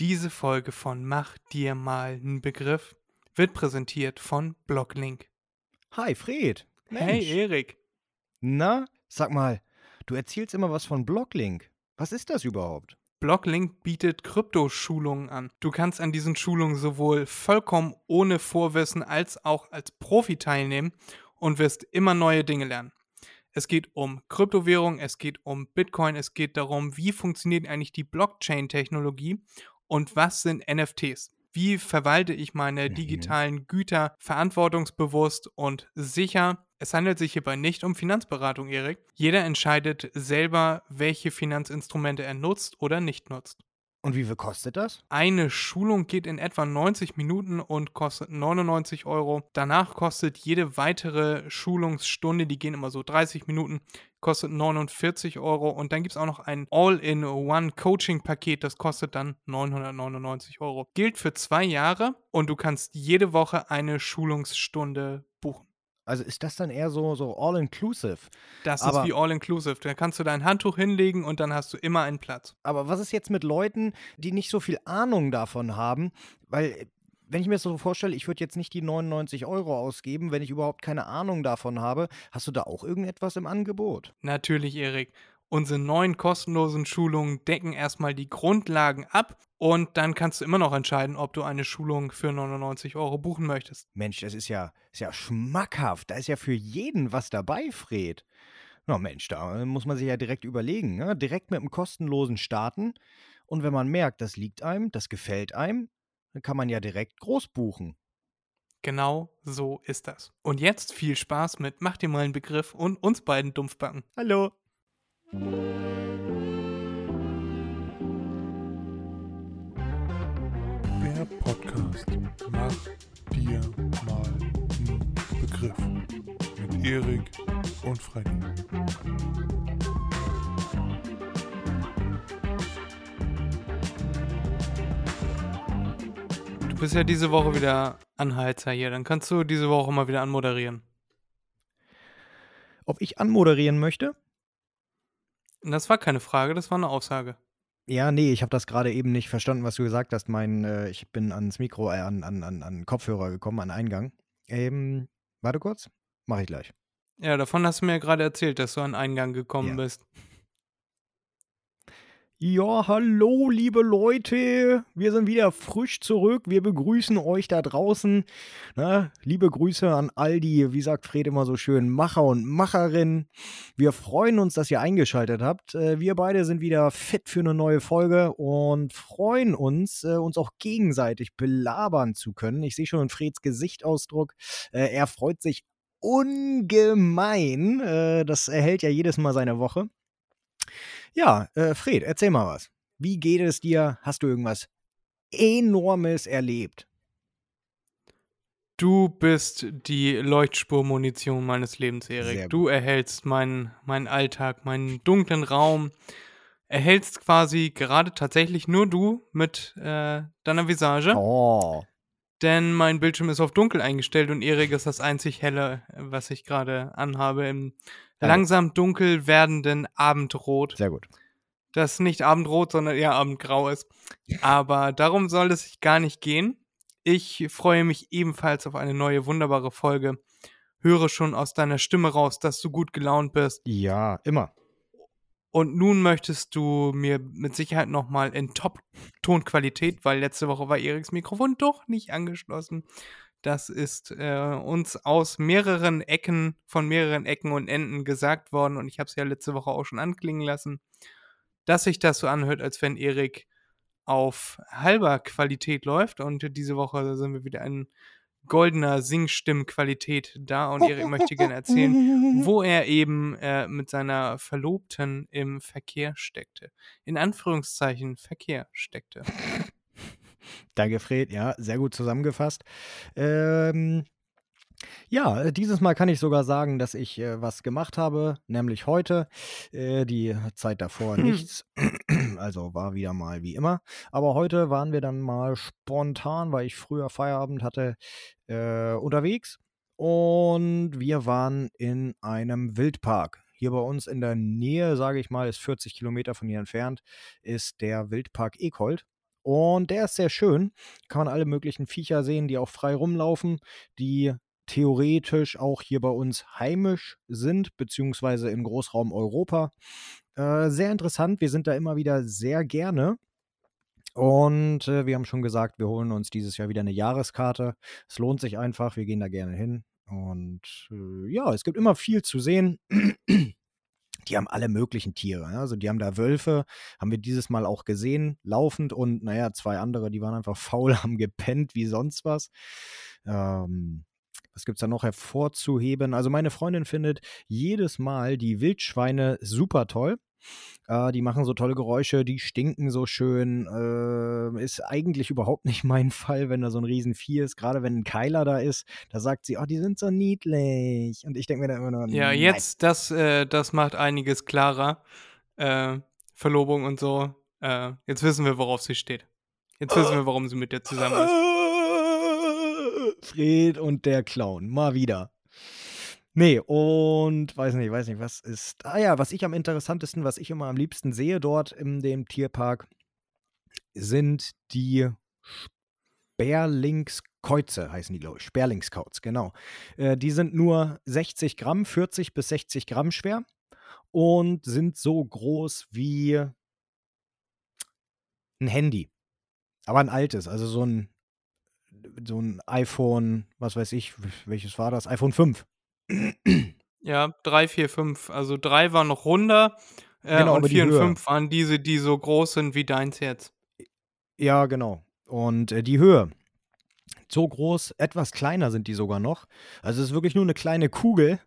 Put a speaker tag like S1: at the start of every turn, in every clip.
S1: Diese Folge von Mach dir mal einen Begriff wird präsentiert von Blocklink.
S2: Hi, Fred.
S1: Hey,
S2: Mensch.
S1: Erik.
S2: Na, sag mal, du erzählst immer was von Blocklink. Was ist das überhaupt?
S1: Blocklink bietet Kryptoschulungen an. Du kannst an diesen Schulungen sowohl vollkommen ohne Vorwissen als auch als Profi teilnehmen und wirst immer neue Dinge lernen. Es geht um Kryptowährung, es geht um Bitcoin, es geht darum, wie funktioniert eigentlich die Blockchain-Technologie und was sind NFTs. Wie verwalte ich meine
S2: Mhm.
S1: digitalen Güter verantwortungsbewusst und sicher? Es handelt sich hierbei nicht um Finanzberatung, Erik. Jeder entscheidet selber, welche Finanzinstrumente er nutzt oder nicht nutzt.
S2: Und wie viel kostet das?
S1: Eine Schulung geht in etwa 90 Minuten und kostet 99 Euro. Danach kostet jede weitere Schulungsstunde, die gehen immer so 30 Minuten, kostet 49 Euro. Und dann gibt es auch noch ein All-in-One-Coaching-Paket, das kostet dann 999 Euro. Gilt für zwei Jahre und du kannst jede Woche eine Schulungsstunde.
S2: Also ist das dann eher so, so all-inclusive?
S1: Das
S2: Aber-
S1: ist wie All-Inclusive. Da kannst du dein Handtuch hinlegen und dann hast du immer einen Platz.
S2: Aber was ist jetzt mit Leuten, die nicht so viel Ahnung davon haben? Weil, äh, wenn ich mir das so vorstelle, ich würde jetzt nicht die 99 Euro ausgeben, wenn ich überhaupt keine Ahnung davon habe. Hast du da auch irgendetwas im Angebot?
S1: Natürlich, Erik. Unsere neuen kostenlosen Schulungen decken erstmal die Grundlagen ab und dann kannst du immer noch entscheiden, ob du eine Schulung für 99 Euro buchen möchtest.
S2: Mensch, das ist ja, ist ja schmackhaft. Da ist ja für jeden was dabei, Fred. Na Mensch, da äh, muss man sich ja direkt überlegen. Ne? Direkt mit einem kostenlosen starten. Und wenn man merkt, das liegt einem, das gefällt einem, dann kann man ja direkt groß buchen.
S1: Genau so ist das. Und jetzt viel Spaß mit Mach dir mal einen Begriff und uns beiden Dumpfbacken.
S2: Hallo.
S3: Der Podcast Mach dir mal einen Begriff mit Erik und Freddy.
S1: Du bist ja diese Woche wieder Anheizer hier. Dann kannst du diese Woche mal wieder anmoderieren.
S2: Ob ich anmoderieren möchte?
S1: Das war keine Frage, das war eine Aussage.
S2: Ja, nee, ich habe das gerade eben nicht verstanden, was du gesagt hast. Mein, äh, ich bin ans Mikro, äh, an, an, an, an Kopfhörer gekommen, an Eingang. Ähm, warte kurz. Mache ich gleich.
S1: Ja, davon hast du mir ja gerade erzählt, dass du an Eingang gekommen
S2: Ja.
S1: bist.
S2: Ja, hallo, liebe Leute. Wir sind wieder frisch zurück. Wir begrüßen euch da draußen. Na, liebe Grüße an all die, wie sagt Fred immer so schön, Macher und Macherinnen. Wir freuen uns, dass ihr eingeschaltet habt. Äh, Wir beide sind wieder fit für eine neue Folge und freuen uns, äh, uns auch gegenseitig belabern zu können. Ich sehe schon in Freds Gesichtsausdruck. Äh, Er freut sich ungemein. Das erhält ja jedes Mal seine Woche. Ja, äh, Fred, erzähl mal was. Wie geht es dir? Hast du irgendwas Enormes erlebt?
S1: Du bist die Leuchtspurmunition meines Lebens, Erik. Du erhältst meinen, meinen Alltag, meinen dunklen Raum. Erhältst quasi gerade tatsächlich nur du mit äh, deiner Visage.
S2: Oh,
S1: Denn mein Bildschirm ist auf dunkel eingestellt und Erik ist das einzig helle, was ich gerade anhabe im Langsam dunkel werdenden Abendrot.
S2: sehr gut.
S1: Das nicht Abendrot, sondern eher Abendgrau ist. Aber darum soll es sich gar nicht gehen. Ich freue mich ebenfalls auf eine neue wunderbare Folge. Höre schon aus deiner Stimme raus, dass du gut gelaunt bist.
S2: Ja, immer.
S1: Und nun möchtest du mir mit Sicherheit nochmal in Top-Tonqualität, weil letzte Woche war Eriks Mikrofon doch nicht angeschlossen. Das ist äh, uns aus mehreren Ecken, von mehreren Ecken und Enden gesagt worden und ich habe es ja letzte Woche auch schon anklingen lassen, dass sich das so anhört, als wenn Erik auf halber Qualität läuft und diese Woche sind wir wieder in goldener Singstimmqualität da und Erik möchte gerne erzählen, wo er eben äh, mit seiner Verlobten im Verkehr steckte. In Anführungszeichen Verkehr steckte.
S2: Danke, Fred. Ja, sehr gut zusammengefasst. Ähm, ja, äh, dieses Mal kann ich sogar sagen, dass ich äh, was gemacht habe, nämlich heute. Äh, die Zeit davor
S1: Hm.
S2: nichts. Also war wieder mal wie immer. Aber heute waren wir dann mal spontan, weil ich früher Feierabend hatte, äh, unterwegs. Und wir waren in einem Wildpark. Hier bei uns in der Nähe, sage ich mal, ist 40 Kilometer von hier entfernt, ist der Wildpark Ekold. Und der ist sehr schön. Kann man alle möglichen Viecher sehen, die auch frei rumlaufen, die theoretisch auch hier bei uns heimisch sind, beziehungsweise im Großraum Europa. Äh, sehr interessant. Wir sind da immer wieder sehr gerne. Und äh, wir haben schon gesagt, wir holen uns dieses Jahr wieder eine Jahreskarte. Es lohnt sich einfach. Wir gehen da gerne hin. Und äh, ja, es gibt immer viel zu sehen. Die haben alle möglichen Tiere. ne? Also die haben da Wölfe, haben wir dieses Mal auch gesehen, laufend und naja, zwei andere, die waren einfach faul, haben gepennt wie sonst was. Ähm, was gibt es da noch hervorzuheben? Also meine Freundin findet jedes Mal die Wildschweine super toll. Äh, die machen so tolle Geräusche, die stinken so schön. Äh, ist eigentlich überhaupt nicht mein Fall, wenn da so ein Riesenvieh ist. Gerade wenn ein Keiler da ist, da sagt sie, oh, die sind so niedlich. Und ich denke mir da immer nur,
S1: Ja,
S2: nein.
S1: jetzt, das, äh, das macht einiges klarer. Äh, Verlobung und so. Äh, jetzt wissen wir, worauf sie steht. Jetzt wissen wir, warum sie mit dir zusammen ist.
S2: Fred und der Clown, mal wieder. Nee, und weiß nicht, weiß nicht, was ist. Ah ja, was ich am interessantesten, was ich immer am liebsten sehe dort in dem Tierpark, sind die Sperlingskäuze, heißen die, glaube ich. Sperlingskauz, genau. Äh, die sind nur 60 Gramm, 40 bis 60 Gramm schwer und sind so groß wie ein Handy. Aber ein altes, also so ein, so ein iPhone, was weiß ich, welches war das? iPhone 5.
S1: Ja, 3, 4, 5. Also 3 waren noch runder äh,
S2: Genau,
S1: und
S2: aber die
S1: 4 und
S2: höher.
S1: 5 waren diese, die so groß sind wie deins jetzt.
S2: Ja, genau. Und äh, die Höhe. So groß, etwas kleiner sind die sogar noch. Also es ist wirklich nur eine kleine Kugel.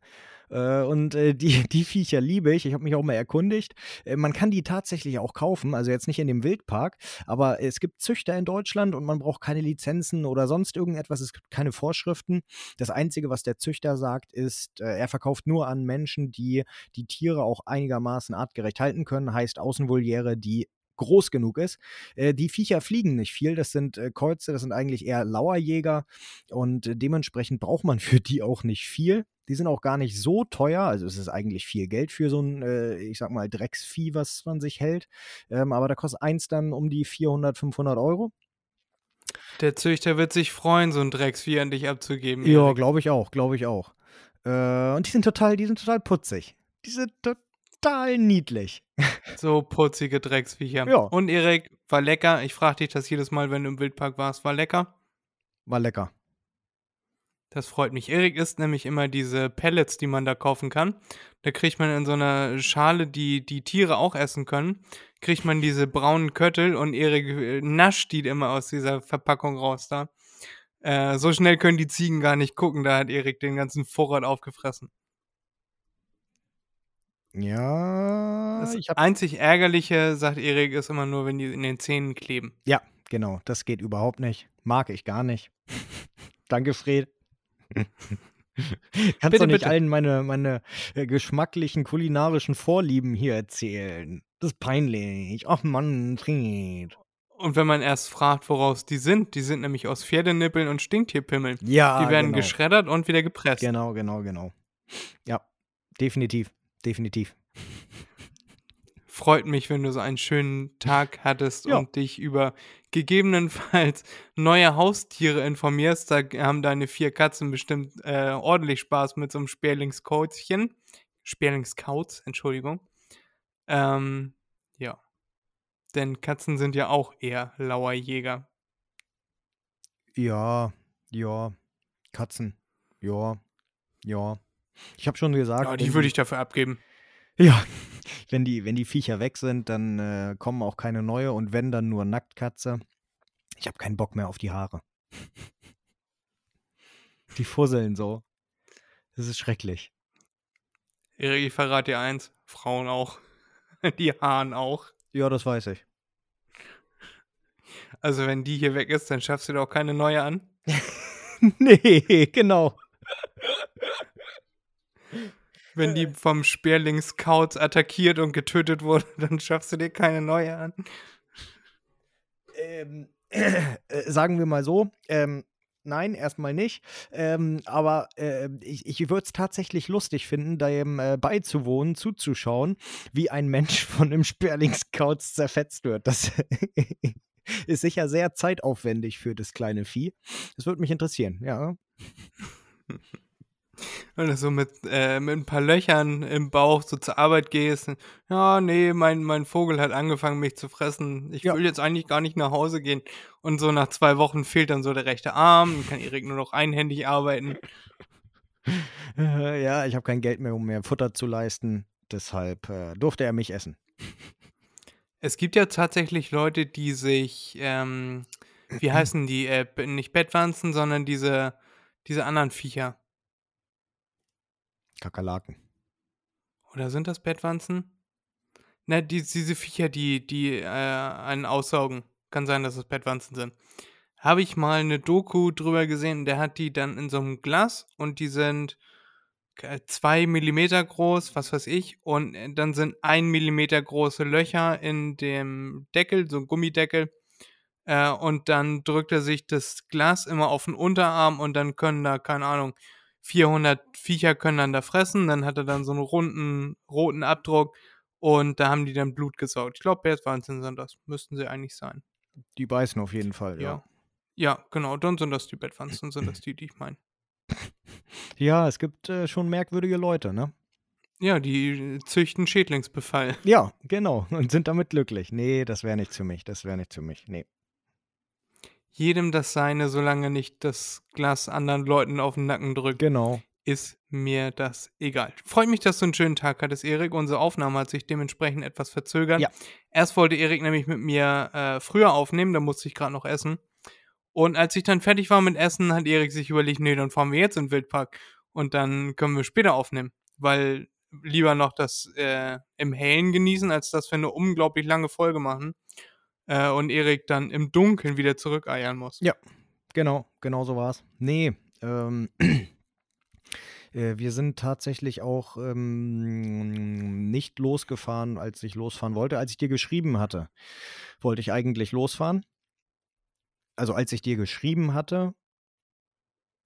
S2: Äh, und äh, die, die Viecher liebe ich. Ich habe mich auch mal erkundigt. Äh, man kann die tatsächlich auch kaufen, also jetzt nicht in dem Wildpark, aber es gibt Züchter in Deutschland und man braucht keine Lizenzen oder sonst irgendetwas. Es gibt keine Vorschriften. Das Einzige, was der Züchter sagt, ist, er verkauft nur an Menschen, die die Tiere auch einigermaßen artgerecht halten können. Heißt Außenvoliere, die groß genug ist. Äh, die Viecher fliegen nicht viel, das sind äh, Käuze, das sind eigentlich eher Lauerjäger und äh, dementsprechend braucht man für die auch nicht viel. Die sind auch gar nicht so teuer, also es ist eigentlich viel Geld für so ein, äh, ich sag mal, Drecksvieh, was man sich hält. Ähm, aber da kostet eins dann um die 400, 500 Euro.
S1: Der Züchter wird sich freuen, so ein Drecksvieh an dich abzugeben.
S2: Ja, glaube ich auch, glaube ich auch. Äh, und die sind total, die sind total putzig. Die sind total niedlich.
S1: So putzige Drecksviecher.
S2: Ja.
S1: Und Erik, war lecker. Ich frage dich das jedes Mal, wenn du im Wildpark warst. War lecker?
S2: War lecker.
S1: Das freut mich. Erik isst nämlich immer diese Pellets, die man da kaufen kann. Da kriegt man in so einer Schale, die die Tiere auch essen können, kriegt man diese braunen Köttel und Erik äh, nascht die immer aus dieser Verpackung raus da. Äh, so schnell können die Ziegen gar nicht gucken, da hat Erik den ganzen Vorrat aufgefressen.
S2: Ja,
S1: Das einzig Ärgerliche, sagt Erik, ist immer nur, wenn die in den Zähnen kleben.
S2: ja, genau, das geht überhaupt nicht. Mag ich gar nicht. Danke, Fred. Kannst
S1: Bitte,
S2: doch nicht
S1: bitte.
S2: allen meine, meine äh, geschmacklichen kulinarischen Vorlieben hier erzählen. Das ist peinlich. Ach Mann, Fred.
S1: Und wenn man erst fragt, woraus die sind, die sind nämlich aus Pferdenippeln und Stinktierpimmeln.
S2: Ja,
S1: die werden
S2: genau.
S1: geschreddert und wieder gepresst.
S2: Genau, genau, genau. Ja, definitiv, definitiv.
S1: Freut mich, wenn du so einen schönen Tag hattest
S2: Ja.
S1: und dich über gegebenenfalls neue Haustiere informierst. Da haben deine vier Katzen bestimmt äh, ordentlich Spaß mit so einem Sperlingskauzchen. Sperlingskauz, Entschuldigung. Ähm, ja. Denn Katzen sind ja auch eher Lauerjäger.
S2: Ja, ja. Katzen. Ja, ja. Ich habe schon gesagt,
S1: Ja, die würde ich dafür abgeben.
S2: Ja, wenn die, wenn die Viecher weg sind, dann äh, kommen auch keine neue und wenn, dann nur Nacktkatze. Ich habe keinen Bock mehr auf die Haare. Die fusseln so. Das ist schrecklich.
S1: Erik, ich verrate dir eins. Frauen auch. Die Haaren auch.
S2: Ja, das weiß ich.
S1: Also wenn die hier weg ist, dann schaffst du dir auch keine neue an.
S2: nee, genau.
S1: Wenn die vom Sperlingskauz attackiert und getötet wurde, dann schaffst du dir keine neue an.
S2: Ähm, äh, sagen wir mal so, ähm, nein, erstmal nicht. Ähm, aber äh, ich, ich würde es tatsächlich lustig finden, dem äh, beizuwohnen, zuzuschauen, wie ein Mensch von einem Sperlingskauz zerfetzt wird. Das, Ist sicher sehr zeitaufwendig für das kleine Vieh. Das würde mich interessieren, ja.
S1: Wenn du so mit, äh, mit ein paar Löchern im Bauch so zur Arbeit gehst. Ja, nee, mein, mein Vogel hat angefangen, mich zu fressen. Ich
S2: Ja.
S1: will jetzt eigentlich gar nicht nach Hause gehen. Und so nach zwei Wochen fehlt dann so der rechte Arm. Dann kann Erik nur noch einhändig arbeiten.
S2: Ja, ich habe kein Geld mehr, um mir Futter zu leisten. Deshalb äh, durfte er mich essen.
S1: Es gibt ja tatsächlich Leute, die sich, ähm, wie heißen die, äh, nicht Bettwanzen, sondern diese, diese anderen Viecher.
S2: Kakerlaken.
S1: Oder sind das Bettwanzen? Ne, die, diese Viecher, die, die äh, einen aussaugen. Kann sein, dass es Bettwanzen sind. Habe ich mal eine Doku drüber gesehen, der hat die dann in so einem Glas und die sind äh, zwei Millimeter groß, was weiß ich, und äh, dann sind ein Millimeter große Löcher in dem Deckel, so ein Gummideckel. Äh, und dann drückt er sich das Glas immer auf den Unterarm und dann können da, keine Ahnung, 400 Viecher können dann da fressen. Dann hat er dann so einen runden, roten Abdruck und da haben die dann Blut gesaugt. Ich glaube, Bärtwanzen sind das. Müssten sie eigentlich sein.
S2: Die beißen auf jeden Fall, ja.
S1: Ja. Ja, genau. Dann sind das die Bettwanzen, sind das die, die ich meine.
S2: Ja, es gibt äh, schon merkwürdige Leute, ne?
S1: Ja, die züchten Schädlingsbefall.
S2: Ja, genau. Und sind damit glücklich. Nee, das wäre nicht für mich. Das wäre nicht für mich. Nee.
S1: Jedem das seine, solange nicht das Glas anderen Leuten auf den Nacken drückt,
S2: Genau.
S1: ist mir das egal. Freut mich, dass du einen schönen Tag hattest, Erik. Unsere Aufnahme hat sich dementsprechend etwas verzögert.
S2: Ja.
S1: Erst wollte Erik nämlich mit mir äh, früher aufnehmen, da musste ich gerade noch essen. Und als ich dann fertig war mit Essen, hat Erik sich überlegt, nee, dann fahren wir jetzt in den Wildpark und dann können wir später aufnehmen. Weil lieber noch das äh, im Hellen genießen, als dass wir eine unglaublich lange Folge machen äh, und Erik dann im Dunkeln wieder zurückeiern muss.
S2: Ja. Genau, genau so war's. Nee, ähm, äh, wir sind tatsächlich auch ähm, nicht losgefahren, als ich losfahren wollte. Als ich dir geschrieben hatte, wollte ich eigentlich losfahren. Also als ich dir geschrieben hatte,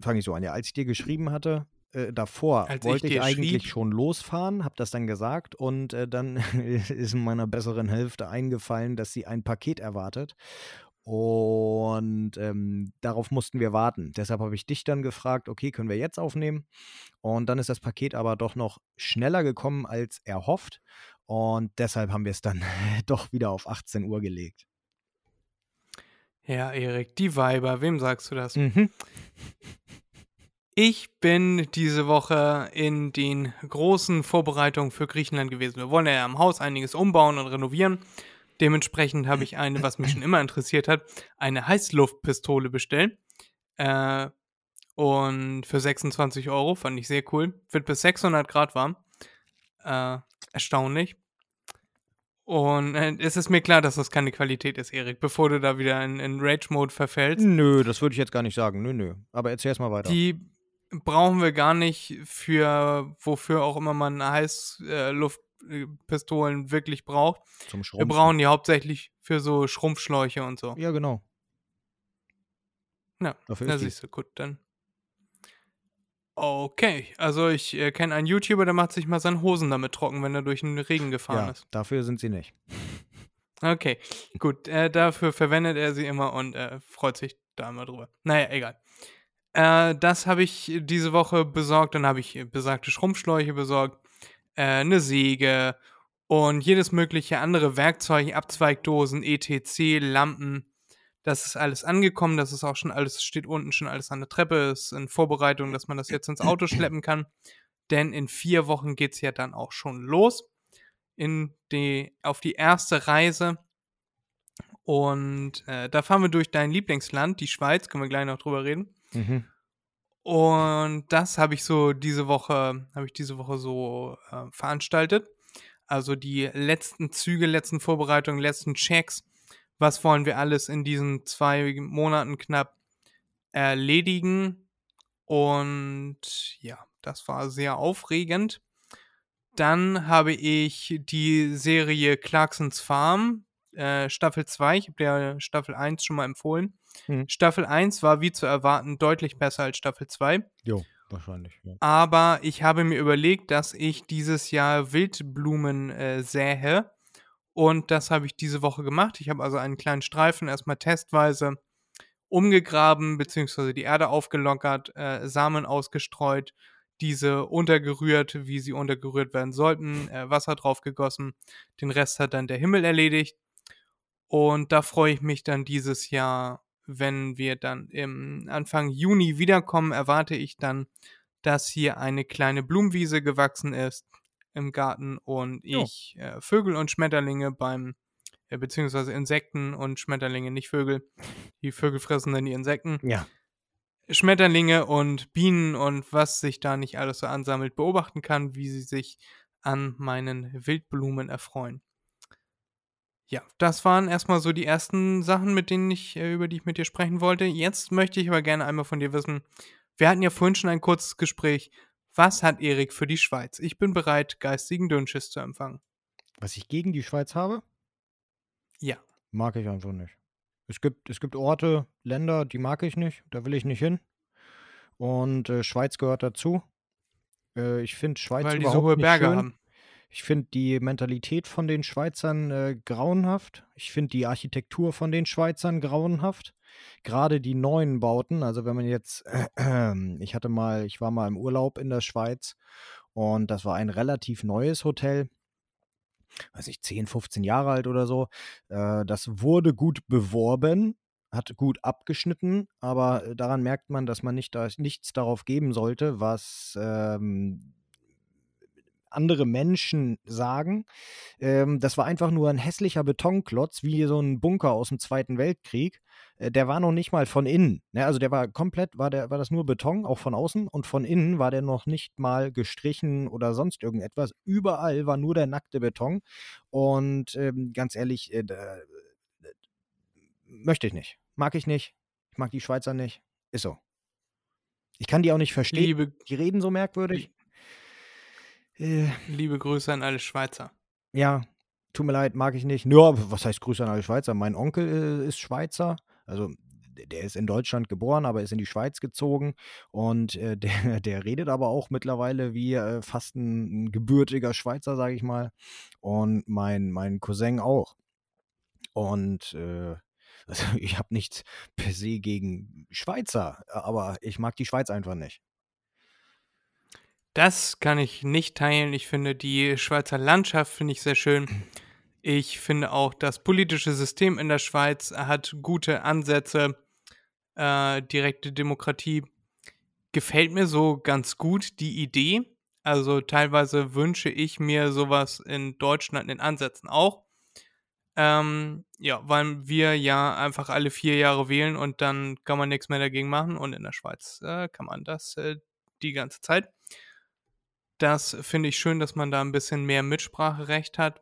S2: fange ich so an, ja, als ich dir geschrieben hatte, äh, davor
S1: Als ich
S2: wollte ich,
S1: dir
S2: eigentlich
S1: schrieb?
S2: schon losfahren, habe das dann gesagt und äh, dann ist meiner besseren Hälfte eingefallen, dass sie ein Paket erwartet. Und ähm, darauf mussten wir warten. Deshalb habe ich dich dann gefragt, okay, können wir jetzt aufnehmen? Und dann ist das Paket aber doch noch schneller gekommen als erhofft. Und deshalb haben wir es dann doch wieder auf 18 Uhr gelegt.
S1: Ja, Erik, die Weiber, wem sagst du das?
S2: Mhm.
S1: Ich bin diese Woche in den großen Vorbereitungen für Griechenland gewesen. Wir wollen ja am Haus einiges umbauen und renovieren. Dementsprechend habe ich eine, was mich schon immer interessiert hat, eine Heißluftpistole bestellt. Äh, und für 26 Euro fand ich sehr cool. Wird bis 600 Grad warm. Äh, erstaunlich. Und äh, es ist mir klar, dass das keine Qualität ist, Erik, bevor du da wieder in, in Rage-Mode verfällst.
S2: Nö, das würde ich jetzt gar nicht sagen. Nö, nö. Aber erzähl erst mal weiter.
S1: Die brauchen wir gar nicht für, wofür auch immer man Heißluftpistolen wirklich braucht.
S2: Zum
S1: Wir brauchen die hauptsächlich für so Schrumpfschläuche und so.
S2: Ja, genau.
S1: Ja,
S2: Dafür
S1: da siehst du, gut, dann. Okay, also ich äh, kenne einen YouTuber, der macht sich mal seine Hosen damit trocken, wenn er durch den Regen gefahren
S2: Ja,
S1: ist.
S2: dafür sind sie nicht.
S1: Okay, gut, äh, dafür verwendet er sie immer und äh, freut sich da immer drüber. Naja, egal. Äh, das habe ich diese Woche besorgt. Dann habe ich besagte Schrumpfschläuche besorgt, äh, eine Säge und jedes mögliche andere Werkzeug, Abzweigdosen, etc., Lampen. Das ist alles angekommen. Das ist auch schon alles, steht unten schon alles an der Treppe. Ist in Vorbereitung, dass man das jetzt ins Auto schleppen kann. Denn in vier Wochen geht es ja dann auch schon los in die, auf die erste Reise. Und äh, da fahren wir durch dein Lieblingsland, die Schweiz, können wir gleich noch drüber reden.
S2: Mhm.
S1: Und das habe ich so diese Woche, habe ich diese Woche so äh, veranstaltet. Also die letzten Züge, letzten Vorbereitungen, letzten Checks. Was wollen wir alles in diesen zwei Monaten knapp erledigen? Und ja, das war sehr aufregend. Dann habe ich die Serie Clarksons Farm, äh, Staffel 2. Ich habe dir Staffel 1 schon mal empfohlen.
S2: Mhm.
S1: Staffel 1 war wie zu erwarten deutlich besser als Staffel 2.
S2: Jo, wahrscheinlich. Ja.
S1: Aber ich habe mir überlegt, dass ich dieses Jahr Wildblumen äh, sähe Und das habe ich diese Woche gemacht. Ich habe also einen kleinen Streifen erstmal testweise umgegraben, beziehungsweise die Erde aufgelockert, äh, Samen ausgestreut, diese untergerührt, wie sie untergerührt werden sollten, äh, Wasser drauf gegossen. Den Rest hat dann der Himmel erledigt. Und da freue ich mich dann dieses Jahr, wenn wir dann im Anfang Juni wiederkommen, erwarte ich dann, dass hier eine kleine Blumenwiese gewachsen ist im Garten und
S2: Jo.
S1: ich äh, Vögel und Schmetterlinge beim, äh, beziehungsweise Insekten und Schmetterlinge, nicht Vögel. Die Vögel fressen dann die Insekten.
S2: Ja.
S1: Schmetterlinge und Bienen und was sich da nicht alles so ansammelt, beobachten kann, wie sie sich an meinen Wildblumen erfreuen. Ja, das waren erstmal so die ersten Sachen, mit denen ich, äh, über die ich mit dir sprechen wollte. Jetzt möchte ich aber gerne einmal von dir wissen, wir hatten ja vorhin schon ein kurzes Gespräch. Was hat Erik für die Schweiz? Ich bin bereit, geistigen Dünnschiss zu empfangen.
S2: Was ich gegen die Schweiz habe,
S1: Ja.
S2: mag ich einfach nicht. Es gibt, es gibt Orte, Länder, die mag ich nicht, da will ich nicht hin. Und äh, Schweiz gehört dazu. Äh, ich finde Schweiz
S1: Weil die
S2: überhaupt
S1: so hohe
S2: nicht
S1: Berge
S2: schön.
S1: haben.
S2: Ich finde die Mentalität von den Schweizern äh, grauenhaft. Ich finde die Architektur von den Schweizern grauenhaft. Gerade die neuen Bauten, also wenn man jetzt, ich hatte mal, ich war mal im Urlaub in der Schweiz und das war ein relativ neues Hotel, weiß ich, 10, 15 Jahre alt oder so. Äh, das wurde gut beworben, hat gut abgeschnitten, aber äh, daran merkt man, dass man nicht da, nichts darauf geben sollte, was ähm, andere Menschen sagen. Ähm, das war einfach nur ein hässlicher Betonklotz, wie so ein Bunker aus dem Zweiten Weltkrieg. Äh, der war noch nicht mal von innen. Ne? Also der war komplett, war, der, war das nur Beton, auch von außen. Und von innen war der noch nicht mal gestrichen oder sonst irgendetwas. Überall war nur der nackte Beton. Und ähm, ganz ehrlich, äh, da, möchte ich nicht. Mag ich nicht. Ich mag die Schweizer nicht. Ist so. Ich kann die auch nicht verstehen.
S1: Liebe,
S2: Die reden so merkwürdig. Äh,
S1: liebe Grüße an alle Schweizer.
S2: ja, tut mir leid, mag ich nicht. Nur, was heißt Grüße an alle Schweizer? Mein Onkel äh, ist Schweizer. Also, der ist in Deutschland geboren, aber ist in die Schweiz gezogen. Und äh, der, der redet aber auch mittlerweile wie äh, fast ein, ein gebürtiger Schweizer, sage ich mal. Und mein, mein Cousin auch. Und äh, also ich habe nichts per se gegen Schweizer, aber ich mag die Schweiz einfach nicht.
S1: Das kann ich nicht teilen. Ich finde die Schweizer Landschaft finde ich sehr schön. Ich finde auch das politische System in der Schweiz hat gute Ansätze. Äh, direkte Demokratie gefällt mir so ganz gut die Idee. Also teilweise wünsche ich mir sowas in Deutschland in Ansätzen auch. Ähm, ja, weil wir ja einfach alle vier Jahre wählen und dann kann man nichts mehr dagegen machen. Und in der Schweiz äh, kann man das äh, die ganze Zeit. Das finde ich schön, dass man da ein bisschen mehr Mitspracherecht hat.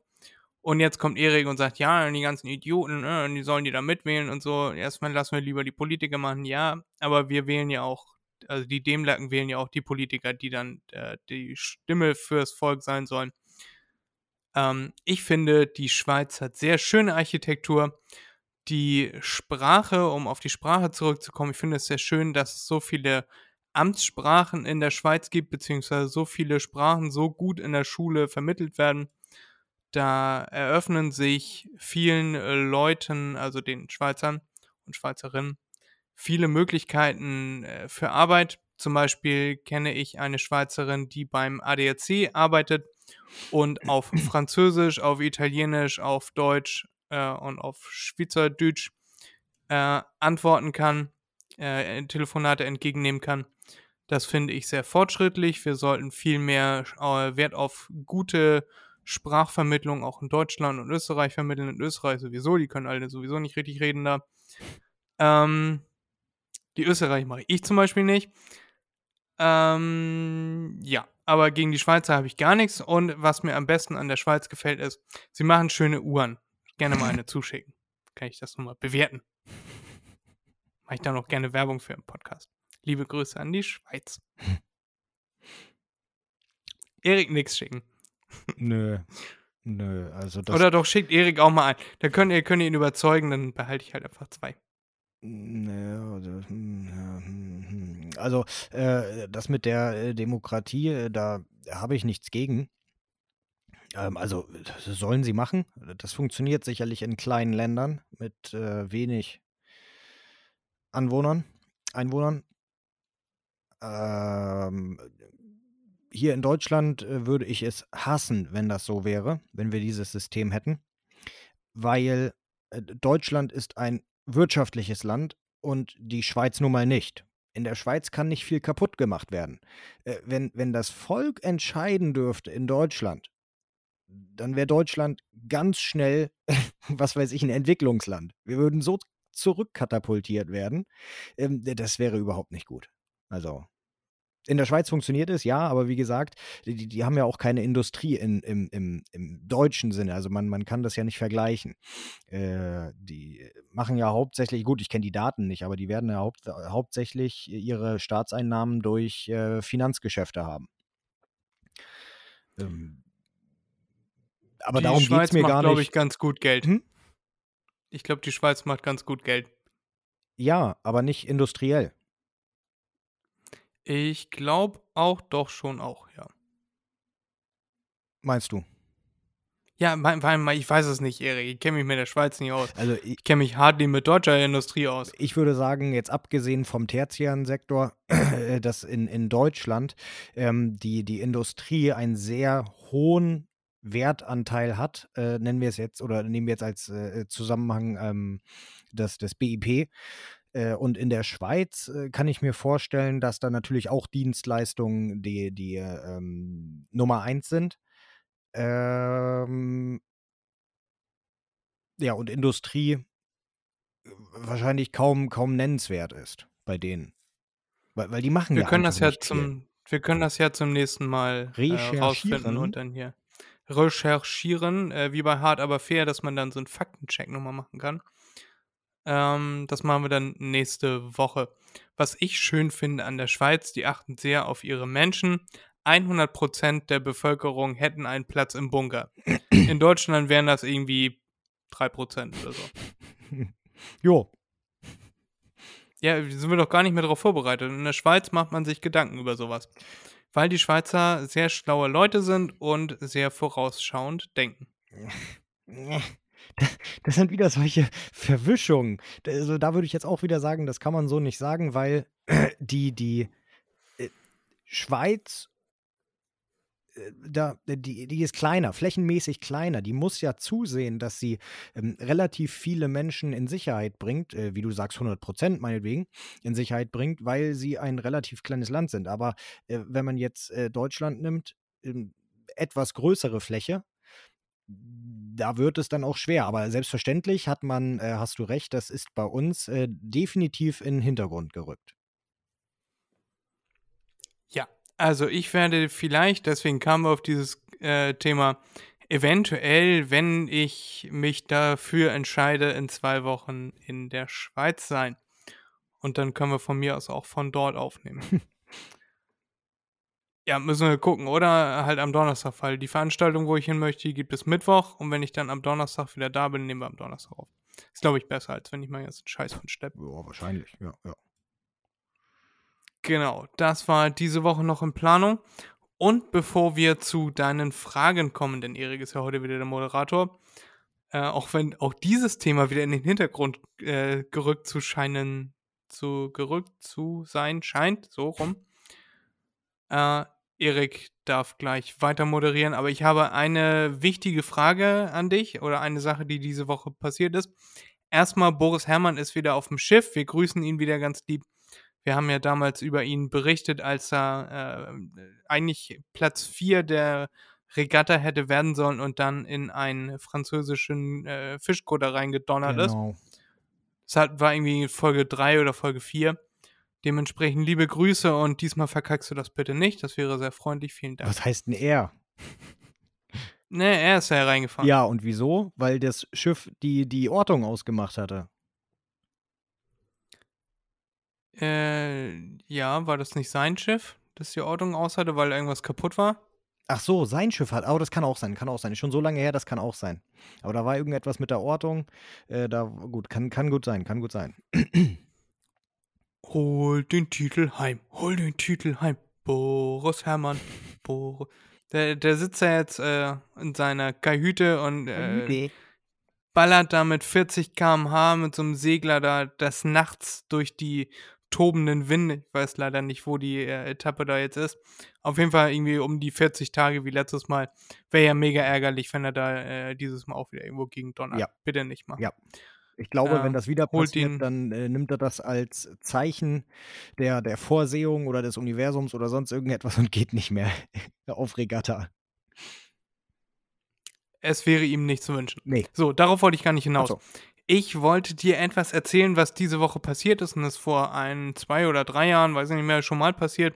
S1: Und jetzt kommt Erik und sagt, ja, die ganzen Idioten, äh, die sollen die da mitwählen und so. Erstmal lassen wir lieber die Politiker machen. Ja, aber wir wählen ja auch, also die Demlacken wählen ja auch die Politiker, die dann äh, die Stimme fürs Volk sein sollen. Ähm, ich finde, die Schweiz hat sehr schöne Architektur. Die Sprache, um auf die Sprache zurückzukommen, ich finde es sehr schön, dass es so viele Amtssprachen in der Schweiz gibt, beziehungsweise so viele Sprachen so gut in der Schule vermittelt werden. Da eröffnen sich vielen äh, Leuten, also den Schweizern und Schweizerinnen, viele Möglichkeiten äh, für Arbeit. Zum Beispiel kenne ich eine Schweizerin, die beim ADAC arbeitet und auf Französisch, auf Italienisch, auf Deutsch äh, und auf Schweizerdeutsch äh, antworten kann, Telefonate entgegennehmen kann. Das finde ich sehr fortschrittlich. Wir sollten viel mehr äh, Wert auf gute Sprachvermittlung auch in Deutschland und Österreich vermitteln. In Österreich sowieso, die können alle sowieso nicht richtig reden da. Ähm, die Österreich mache ich zum Beispiel nicht. Ähm, ja, aber gegen die Schweizer habe ich gar nichts. Und was mir am besten an der Schweiz gefällt, ist, sie machen schöne Uhren. Gerne mal eine zuschicken. Kann ich das nochmal bewerten. Mache ich da noch gerne Werbung für im Podcast. Liebe Grüße an die Schweiz. Erik nix schicken.
S2: Nö. Nö, also das.
S1: Oder doch schickt Erik auch mal ein. Dann könnt ihr, könnt ihr ihn überzeugen, dann behalte ich halt einfach zwei.
S2: Nö, also, hm, hm, hm. also äh, das mit der äh, Demokratie, äh, da habe ich nichts gegen. Ähm, also, das sollen sie machen. Das funktioniert sicherlich in kleinen Ländern mit äh, wenig Anwohnern, Einwohnern. Ähm, hier in Deutschland äh, würde ich es hassen, wenn das so wäre, wenn wir dieses System hätten, weil äh, Deutschland ist ein wirtschaftliches Land und die Schweiz nun mal nicht. In der Schweiz kann nicht viel kaputt gemacht werden. Äh, wenn, wenn das Volk entscheiden dürfte in Deutschland, dann wäre Deutschland ganz schnell, was weiß ich, ein Entwicklungsland. Wir würden so zurückkatapultiert werden. Ähm, das wäre überhaupt nicht gut. Also in der Schweiz funktioniert es, ja, aber wie gesagt, die, die haben ja auch keine Industrie in, im, im, im deutschen Sinne. Also man, man kann das ja nicht vergleichen. Äh, die machen ja hauptsächlich, gut, ich kenne die Daten nicht, aber die werden ja haupt, hauptsächlich ihre Staatseinnahmen durch äh, Finanzgeschäfte haben. Ähm, aber
S1: die
S2: darum geht
S1: Schweiz
S2: es mir
S1: macht,
S2: gar
S1: glaube
S2: nicht.
S1: ich, ganz gut Geld.
S2: Hm?
S1: Ich glaube, die Schweiz macht ganz gut Geld.
S2: Ja, aber nicht industriell.
S1: Ich glaube auch doch schon auch, ja.
S2: Meinst du?
S1: Ja, mein, ich weiß es nicht, Erik. Ich kenne mich mit der Schweiz nicht aus.
S2: Also ich,
S1: Ich kenne mich hardly mit deutscher Industrie aus.
S2: ich würde sagen, jetzt abgesehen vom tertiären Sektor, äh, dass in, in Deutschland ähm, die, die Industrie einen sehr hohen Wertanteil hat, äh, nennen wir es jetzt, oder nehmen wir jetzt als äh, Zusammenhang ähm, das, das BIP. Äh, und in der Schweiz äh, kann ich mir vorstellen, dass da natürlich auch Dienstleistungen die, die ähm, Nummer eins sind. Ähm, ja, und Industrie äh, wahrscheinlich kaum, kaum nennenswert ist bei denen. Weil, weil die machen
S1: Wir
S2: ja
S1: können das ja zum, wir können das ja zum nächsten Mal äh, rausfinden
S2: Recherchieren?
S1: und dann hier recherchieren, äh, wie bei Hart aber fair, dass man dann so einen Faktencheck nochmal machen kann. Ähm, das machen wir dann nächste Woche. Was ich schön finde an der Schweiz, die achten sehr auf ihre Menschen. 100% der Bevölkerung hätten einen Platz im Bunker. In Deutschland wären das irgendwie 3% oder so.
S2: Jo,
S1: Ja, sind wir doch gar nicht mehr darauf vorbereitet. In der Schweiz macht man sich Gedanken über sowas. Weil die Schweizer sehr schlaue Leute sind und sehr vorausschauend denken.
S2: das sind wieder solche Verwischungen. Also da würde ich jetzt auch wieder sagen, das kann man so nicht sagen, weil die, die äh, Schweiz, äh, da, die, die ist kleiner, flächenmäßig kleiner. Die muss ja zusehen, dass sie ähm, relativ viele Menschen in Sicherheit bringt, äh, wie du sagst, 100 Prozent meinetwegen, in Sicherheit bringt, weil sie ein relativ kleines Land sind. Aber äh, wenn man jetzt äh, Deutschland nimmt, ähm, etwas größere Fläche, da wird es dann auch schwer. Aber selbstverständlich hat man, äh, hast du recht, das ist bei uns äh, definitiv in den Hintergrund gerückt.
S1: Ja, also ich werde vielleicht, deswegen kamen wir auf dieses äh, Thema, eventuell, wenn ich mich dafür entscheide, in zwei Wochen in der Schweiz sein. Und dann können wir von mir aus auch von dort aufnehmen. ja, müssen wir gucken. Oder halt am Donnerstag, weil die Veranstaltung, wo ich hin möchte, die gibt es Mittwoch. Und wenn ich dann am Donnerstag wieder da bin, nehmen wir am Donnerstag auf. Ist, glaube ich, besser, als wenn ich mal jetzt einen Scheiß von Stepp.
S2: Ja, wahrscheinlich, ja, ja.
S1: Genau, das war diese Woche noch in Planung. Und bevor wir zu deinen Fragen kommen, denn Erik ist ja heute wieder der Moderator, äh, auch wenn auch dieses Thema wieder in den Hintergrund äh, gerückt zu scheinen, zu gerückt zu sein scheint, so rum. Äh, Erik darf gleich weiter moderieren, aber ich habe eine wichtige Frage an dich oder eine Sache, die diese Woche passiert ist. Erstmal, Boris Herrmann ist wieder auf dem Schiff. Wir grüßen ihn wieder ganz lieb. Wir haben ja damals über ihn berichtet, als er äh, eigentlich Platz 4 der Regatta hätte werden sollen und dann in einen französischen äh, Fischkutter reingedonnert ist.
S2: Genau.
S1: Das hat, war irgendwie Folge 3 oder Folge 4. Dementsprechend liebe Grüße und diesmal verkackst du das bitte nicht. Das wäre sehr freundlich. Vielen Dank.
S2: Was heißt denn er?
S1: Ne, er ist ja reingefahren.
S2: Ja, und wieso? Weil das Schiff die, die Ortung ausgemacht hatte.
S1: Äh, ja, war das nicht sein Schiff, das die Ordnung aus hatte, weil irgendwas kaputt war?
S2: Ach so, sein Schiff hat. Oh, das kann auch sein, kann auch sein. Ist schon so lange her, das kann auch sein. Aber da war irgendetwas mit der Ortung. Äh, da, gut, kann, kann gut sein, kann gut sein.
S1: Hol den Titel heim, hol den Titel heim. Boris Herrmann, Boris. Der, der sitzt ja jetzt äh, in seiner Kajüte und äh, ballert da mit 40 km/h mit so einem Segler da des Nachts durch die tobenden Winde. Ich weiß leider nicht, wo die äh, Etappe da jetzt ist. Auf jeden Fall irgendwie um die 40 Tage wie letztes Mal. Wäre ja mega ärgerlich, wenn er da äh, dieses Mal auch wieder irgendwo gegen donnert.
S2: Ja.
S1: Bitte nicht machen.
S2: Ja. Ich glaube,
S1: Ja,
S2: wenn das wieder passiert,
S1: ihn-
S2: dann äh, nimmt er das als Zeichen der, der Vorsehung oder des Universums oder sonst irgendetwas und geht nicht mehr auf Regatta.
S1: Es wäre ihm nicht zu wünschen.
S2: Nee.
S1: So, darauf wollte ich gar nicht hinaus.
S2: So.
S1: Ich wollte dir etwas erzählen, was diese Woche passiert ist. Und das ist vor ein, zwei oder drei Jahren, weiß ich nicht mehr, schon mal passiert.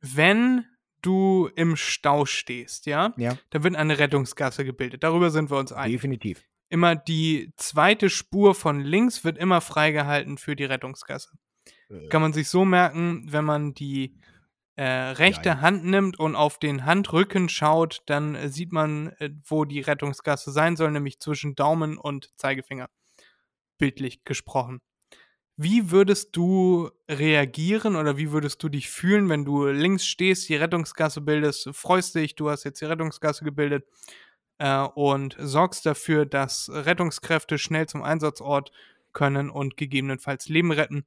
S1: Wenn du im Stau stehst, ja,
S2: Ja,
S1: dann wird eine Rettungsgasse gebildet. Darüber sind wir uns einig.
S2: definitiv.
S1: Immer die zweite Spur von links wird immer freigehalten für die Rettungsgasse.
S2: Äh,
S1: Kann man sich so merken, wenn man die äh, rechte
S2: Ja.
S1: Hand nimmt und auf den Handrücken schaut, dann äh, sieht man, äh, wo die Rettungsgasse sein soll, nämlich zwischen Daumen und Zeigefinger. Bildlich gesprochen. Wie würdest du reagieren oder wie würdest du dich fühlen, wenn du links stehst, die Rettungsgasse bildest, freust dich, du hast jetzt die Rettungsgasse gebildet äh, und sorgst dafür, dass Rettungskräfte schnell zum Einsatzort können und gegebenenfalls Leben retten.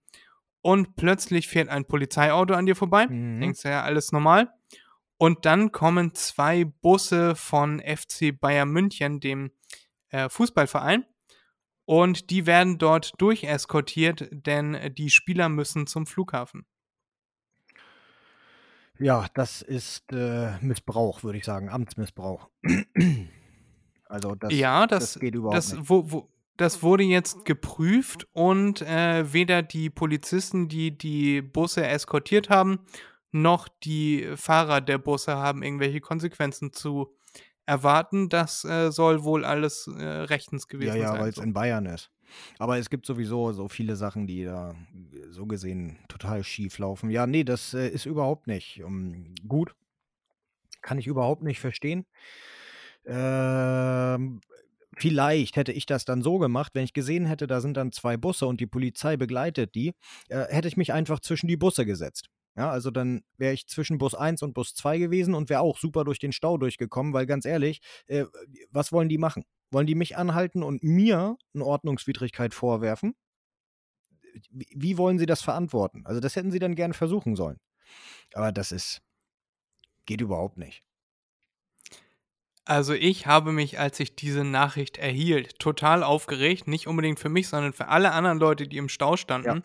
S1: Und plötzlich fährt ein Polizeiauto an dir vorbei.
S2: Mhm.
S1: Denkst du ja, alles normal. Und dann kommen zwei Busse von FC Bayern München, dem äh, Fußballverein. Und die werden dort durcheskortiert, denn die Spieler müssen zum Flughafen.
S2: Ja, das ist äh, Missbrauch, würde ich sagen. Amtsmissbrauch. Also das,
S1: ja,
S2: das,
S1: das,
S2: geht überhaupt
S1: das,
S2: nicht.
S1: wo, wo, das wurde jetzt geprüft und äh, weder die Polizisten, die die Busse eskortiert haben, noch die Fahrer der Busse haben irgendwelche Konsequenzen zu erwarten. Das äh, soll wohl alles äh, rechtens gewesen
S2: Ja, ja,
S1: sein.
S2: weil es
S1: so.
S2: in Bayern ist. Aber es gibt sowieso so viele Sachen, die da äh, so gesehen total schief laufen. Ja, nee, das äh, ist überhaupt nicht um, gut. Kann ich überhaupt nicht verstehen. Ähm, vielleicht hätte ich das dann so gemacht, wenn ich gesehen hätte, da sind dann zwei Busse und die Polizei begleitet die, äh, hätte ich mich einfach zwischen die Busse gesetzt. Ja, also dann wäre ich zwischen Bus 1 und Bus 2 gewesen und wäre auch super durch den Stau durchgekommen, weil ganz ehrlich, äh, was wollen die machen? Wollen die mich anhalten und mir eine Ordnungswidrigkeit vorwerfen? Wie, wollen sie das verantworten? Also das hätten sie dann gern versuchen sollen. Aber das ist, geht überhaupt nicht.
S1: Also ich habe mich, als ich diese Nachricht erhielt, total aufgeregt. Nicht unbedingt für mich, sondern für alle anderen Leute, die im Stau standen.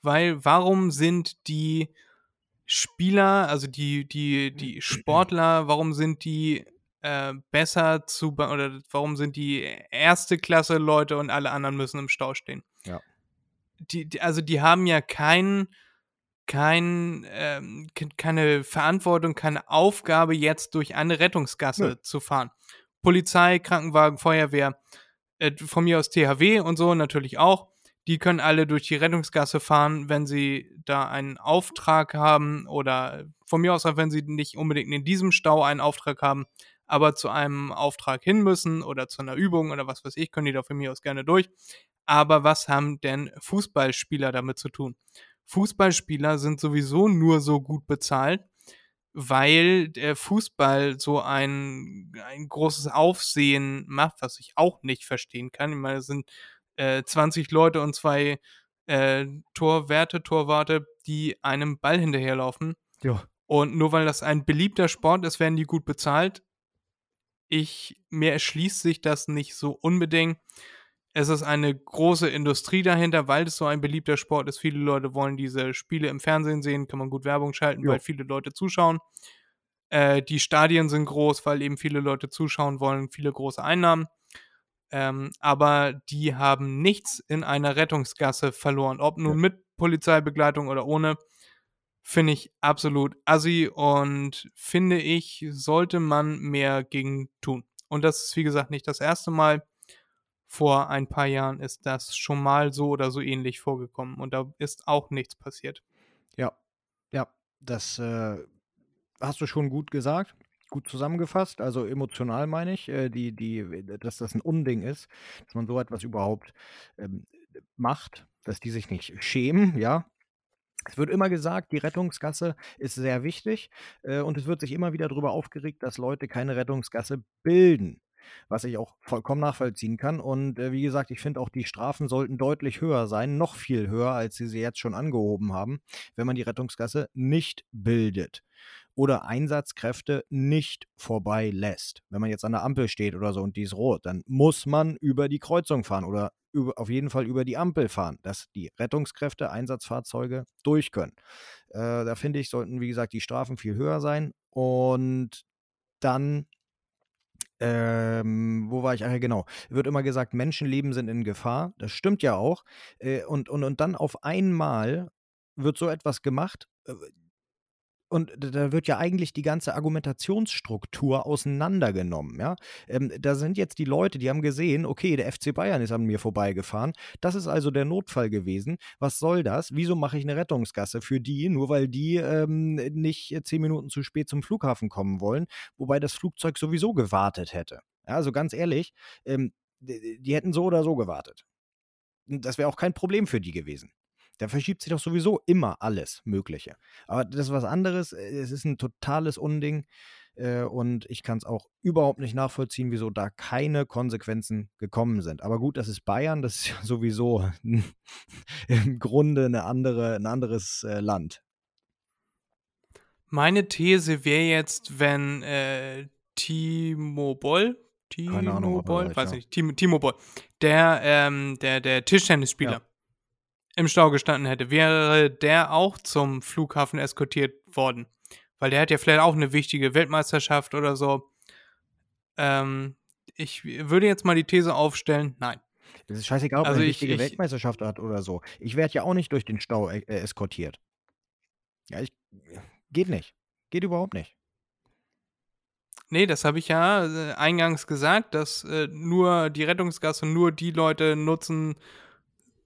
S1: Weil warum sind die Spieler, also die, die, die Sportler, warum sind die äh, besser zu, oder warum sind die erste Klasse Leute und alle anderen müssen im Stau stehen?
S2: Ja.
S1: Die, die, also die haben ja kein, kein, ähm, ke- keine Verantwortung, keine Aufgabe, jetzt durch eine Rettungsgasse
S2: Nö.
S1: zu fahren. Polizei, Krankenwagen, Feuerwehr, äh, von mir aus THW und so natürlich auch. Die können alle durch die Rettungsgasse fahren, wenn sie da einen Auftrag haben oder von mir aus auch, wenn sie nicht unbedingt in diesem Stau einen Auftrag haben, aber zu einem Auftrag hin müssen oder zu einer Übung oder was weiß ich, können die da von mir aus gerne durch. Aber was haben denn Fußballspieler damit zu tun? Fußballspieler sind sowieso nur so gut bezahlt, weil der Fußball so ein, ein großes Aufsehen macht, was ich auch nicht verstehen kann. Ich meine, es sind äh, 20 Leute und zwei äh, Torwerte, Torwarte, die einem Ball hinterherlaufen.
S2: Ja.
S1: Und nur weil das ein beliebter Sport ist, werden die gut bezahlt. Ich, mir erschließt sich das nicht so unbedingt. Es ist eine große Industrie dahinter, weil es so ein beliebter Sport ist. Viele Leute wollen diese Spiele im Fernsehen sehen, kann man gut Werbung schalten,
S2: Ja.
S1: weil viele Leute zuschauen. Äh, die Stadien sind groß, weil eben viele Leute zuschauen wollen, viele große Einnahmen. Ähm, aber die haben nichts in einer Rettungsgasse verloren. Ob nun mit Polizeibegleitung oder ohne, finde ich absolut assi und finde ich, sollte man mehr gegen tun. Und das ist, wie gesagt, nicht das erste Mal. Vor ein paar Jahren ist das schon mal so oder so ähnlich vorgekommen und da ist auch nichts passiert.
S2: Ja, ja, das äh, hast du schon gut gesagt, gut zusammengefasst. Also emotional meine ich, äh, die, die, dass das ein Unding ist, dass man so etwas überhaupt ähm, macht, dass die sich nicht schämen, ja. Es wird immer gesagt, die Rettungsgasse ist sehr wichtig äh, und es wird sich immer wieder darüber aufgeregt, dass Leute keine Rettungsgasse bilden. Was ich auch vollkommen nachvollziehen kann. Und äh, wie gesagt, ich finde auch, die Strafen sollten deutlich höher sein, noch viel höher, als sie sie jetzt schon angehoben haben, wenn man die Rettungsgasse nicht bildet oder Einsatzkräfte nicht vorbeilässt. Wenn man jetzt an der Ampel steht oder so und die ist rot, dann muss man über die Kreuzung fahren oder über, auf jeden Fall über die Ampel fahren, dass die Rettungskräfte, Einsatzfahrzeuge durch können. Äh, da finde ich, sollten, wie gesagt, die Strafen viel höher sein und dann ähm, wo war ich? Ach ja, genau. Wird immer gesagt, Menschenleben sind in Gefahr. Das stimmt ja auch. Äh, und, und, und dann auf einmal wird so etwas gemacht. Und da wird ja eigentlich die ganze Argumentationsstruktur auseinandergenommen, ja. Ähm, da sind jetzt die Leute, die haben gesehen, okay, der FC Bayern ist an mir vorbeigefahren. Das ist also der Notfall gewesen. Was soll das? Wieso mache ich eine Rettungsgasse für die, nur weil die ähm, nicht zehn Minuten zu spät zum Flughafen kommen wollen, wobei das Flugzeug sowieso gewartet hätte. Ja, also ganz ehrlich, ähm, die, die hätten so oder so gewartet. Das wäre auch kein Problem für die gewesen. Da verschiebt sich doch sowieso immer alles Mögliche. Aber das ist was anderes. Äh, es ist ein totales Unding. Äh, und ich kann es auch überhaupt nicht nachvollziehen, wieso da keine Konsequenzen gekommen sind. Aber gut, das ist Bayern, das ist ja sowieso im Grunde eine andere, ein anderes äh, Land.
S1: Meine These wäre jetzt, wenn äh, Timo Boll,
S2: Timo
S1: Boll, weiß ja. nicht, Timo, Timo Boll, der, ähm, der, der Tischtennisspieler, ja im Stau gestanden hätte, wäre der auch zum Flughafen eskortiert worden. Weil der hat ja vielleicht auch eine wichtige Weltmeisterschaft oder so. Ähm, ich würde jetzt mal die These aufstellen, nein.
S2: Es ist scheißegal, ob also er eine ich, wichtige ich, Weltmeisterschaft hat oder so. Ich werde ja auch nicht durch den Stau äh, eskortiert. Ja, ich, geht nicht. Geht überhaupt nicht.
S1: Nee, das habe ich ja äh, eingangs gesagt, dass äh, nur die Rettungsgasse nur die Leute nutzen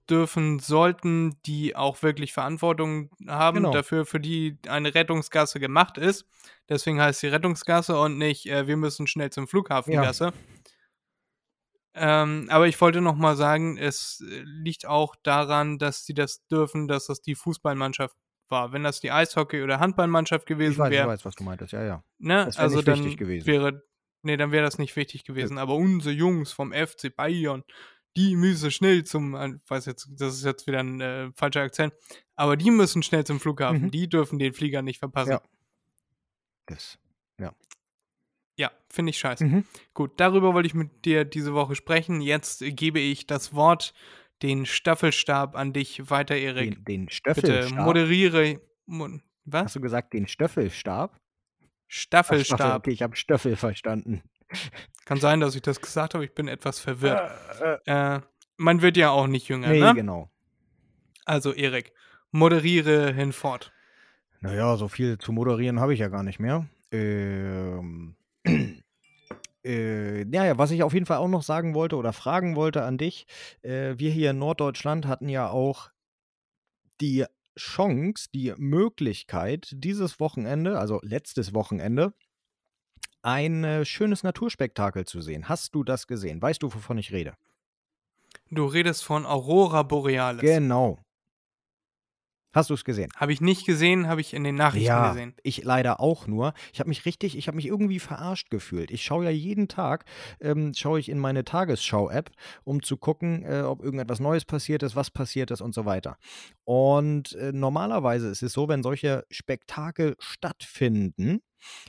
S1: dürfen sollten, die auch wirklich Verantwortung haben genau. dafür, für die eine Rettungsgasse gemacht ist. Deswegen heißt sie Rettungsgasse und nicht, äh, wir müssen schnell zum Flughafengasse. Ja. Ähm, aber ich wollte noch mal sagen, es äh, liegt auch daran, dass sie das dürfen, dass das die Fußballmannschaft war. Wenn das die Eishockey- oder Handballmannschaft gewesen wäre. Ich
S2: weiß, was du meintest, ja, ja.
S1: Ne? also dann wäre, nee, dann wäre das nicht wichtig gewesen. Ja. Aber unsere Jungs vom FC Bayern, die müssen schnell zum, ich weiß jetzt, das ist jetzt wieder ein äh, falscher Akzent, aber die müssen schnell zum Flughafen. Mhm. Die dürfen den Flieger nicht verpassen.
S2: Ja. Das, ja.
S1: Ja, finde ich scheiße. Mhm. Gut, darüber wollte ich mit dir diese Woche sprechen. Jetzt gebe ich das Wort, den Staffelstab an dich weiter, Erik.
S2: Den, den Staffelstab?
S1: Bitte moderiere. Mo was?
S2: Hast du gesagt, den Staffelstab?
S1: Staffelstab. Ach, Staffel,
S2: okay, ich habe Stöffel verstanden.
S1: Kann sein, dass ich das gesagt habe. Ich bin etwas verwirrt. Äh, äh. Äh, man wird ja auch nicht jünger,
S2: nee,
S1: ne?
S2: genau.
S1: Also, Erik, moderiere hinfort.
S2: Naja, so viel zu moderieren habe ich ja gar nicht mehr. Ähm. Äh, ja, was ich auf jeden Fall auch noch sagen wollte oder fragen wollte an dich, äh, wir hier in Norddeutschland hatten ja auch die Chance, die Möglichkeit, dieses Wochenende, also letztes Wochenende, ein äh, schönes Naturspektakel zu sehen. Hast du das gesehen? Weißt du, wovon ich rede?
S1: Du redest von Aurora Borealis.
S2: Genau. Hast du es gesehen?
S1: Habe ich nicht gesehen, habe ich in den Nachrichten ja, gesehen.
S2: Ich leider auch nur. Ich habe mich richtig, ich habe mich irgendwie verarscht gefühlt. Ich schaue ja jeden Tag, ähm, schaue ich in meine Tagesschau-App, um zu gucken, äh, ob irgendetwas Neues passiert ist, was passiert ist und so weiter. Und äh, normalerweise ist es so, wenn solche Spektakel stattfinden,